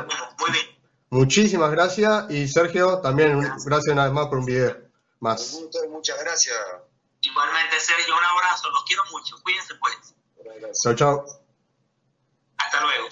Muchísimas gracias. Y Sergio, también gracias, una vez más por un video más. Muchas gracias. Igualmente, Sergio, un abrazo. Los quiero mucho. Cuídense, pues. Chao, chao. Hasta luego.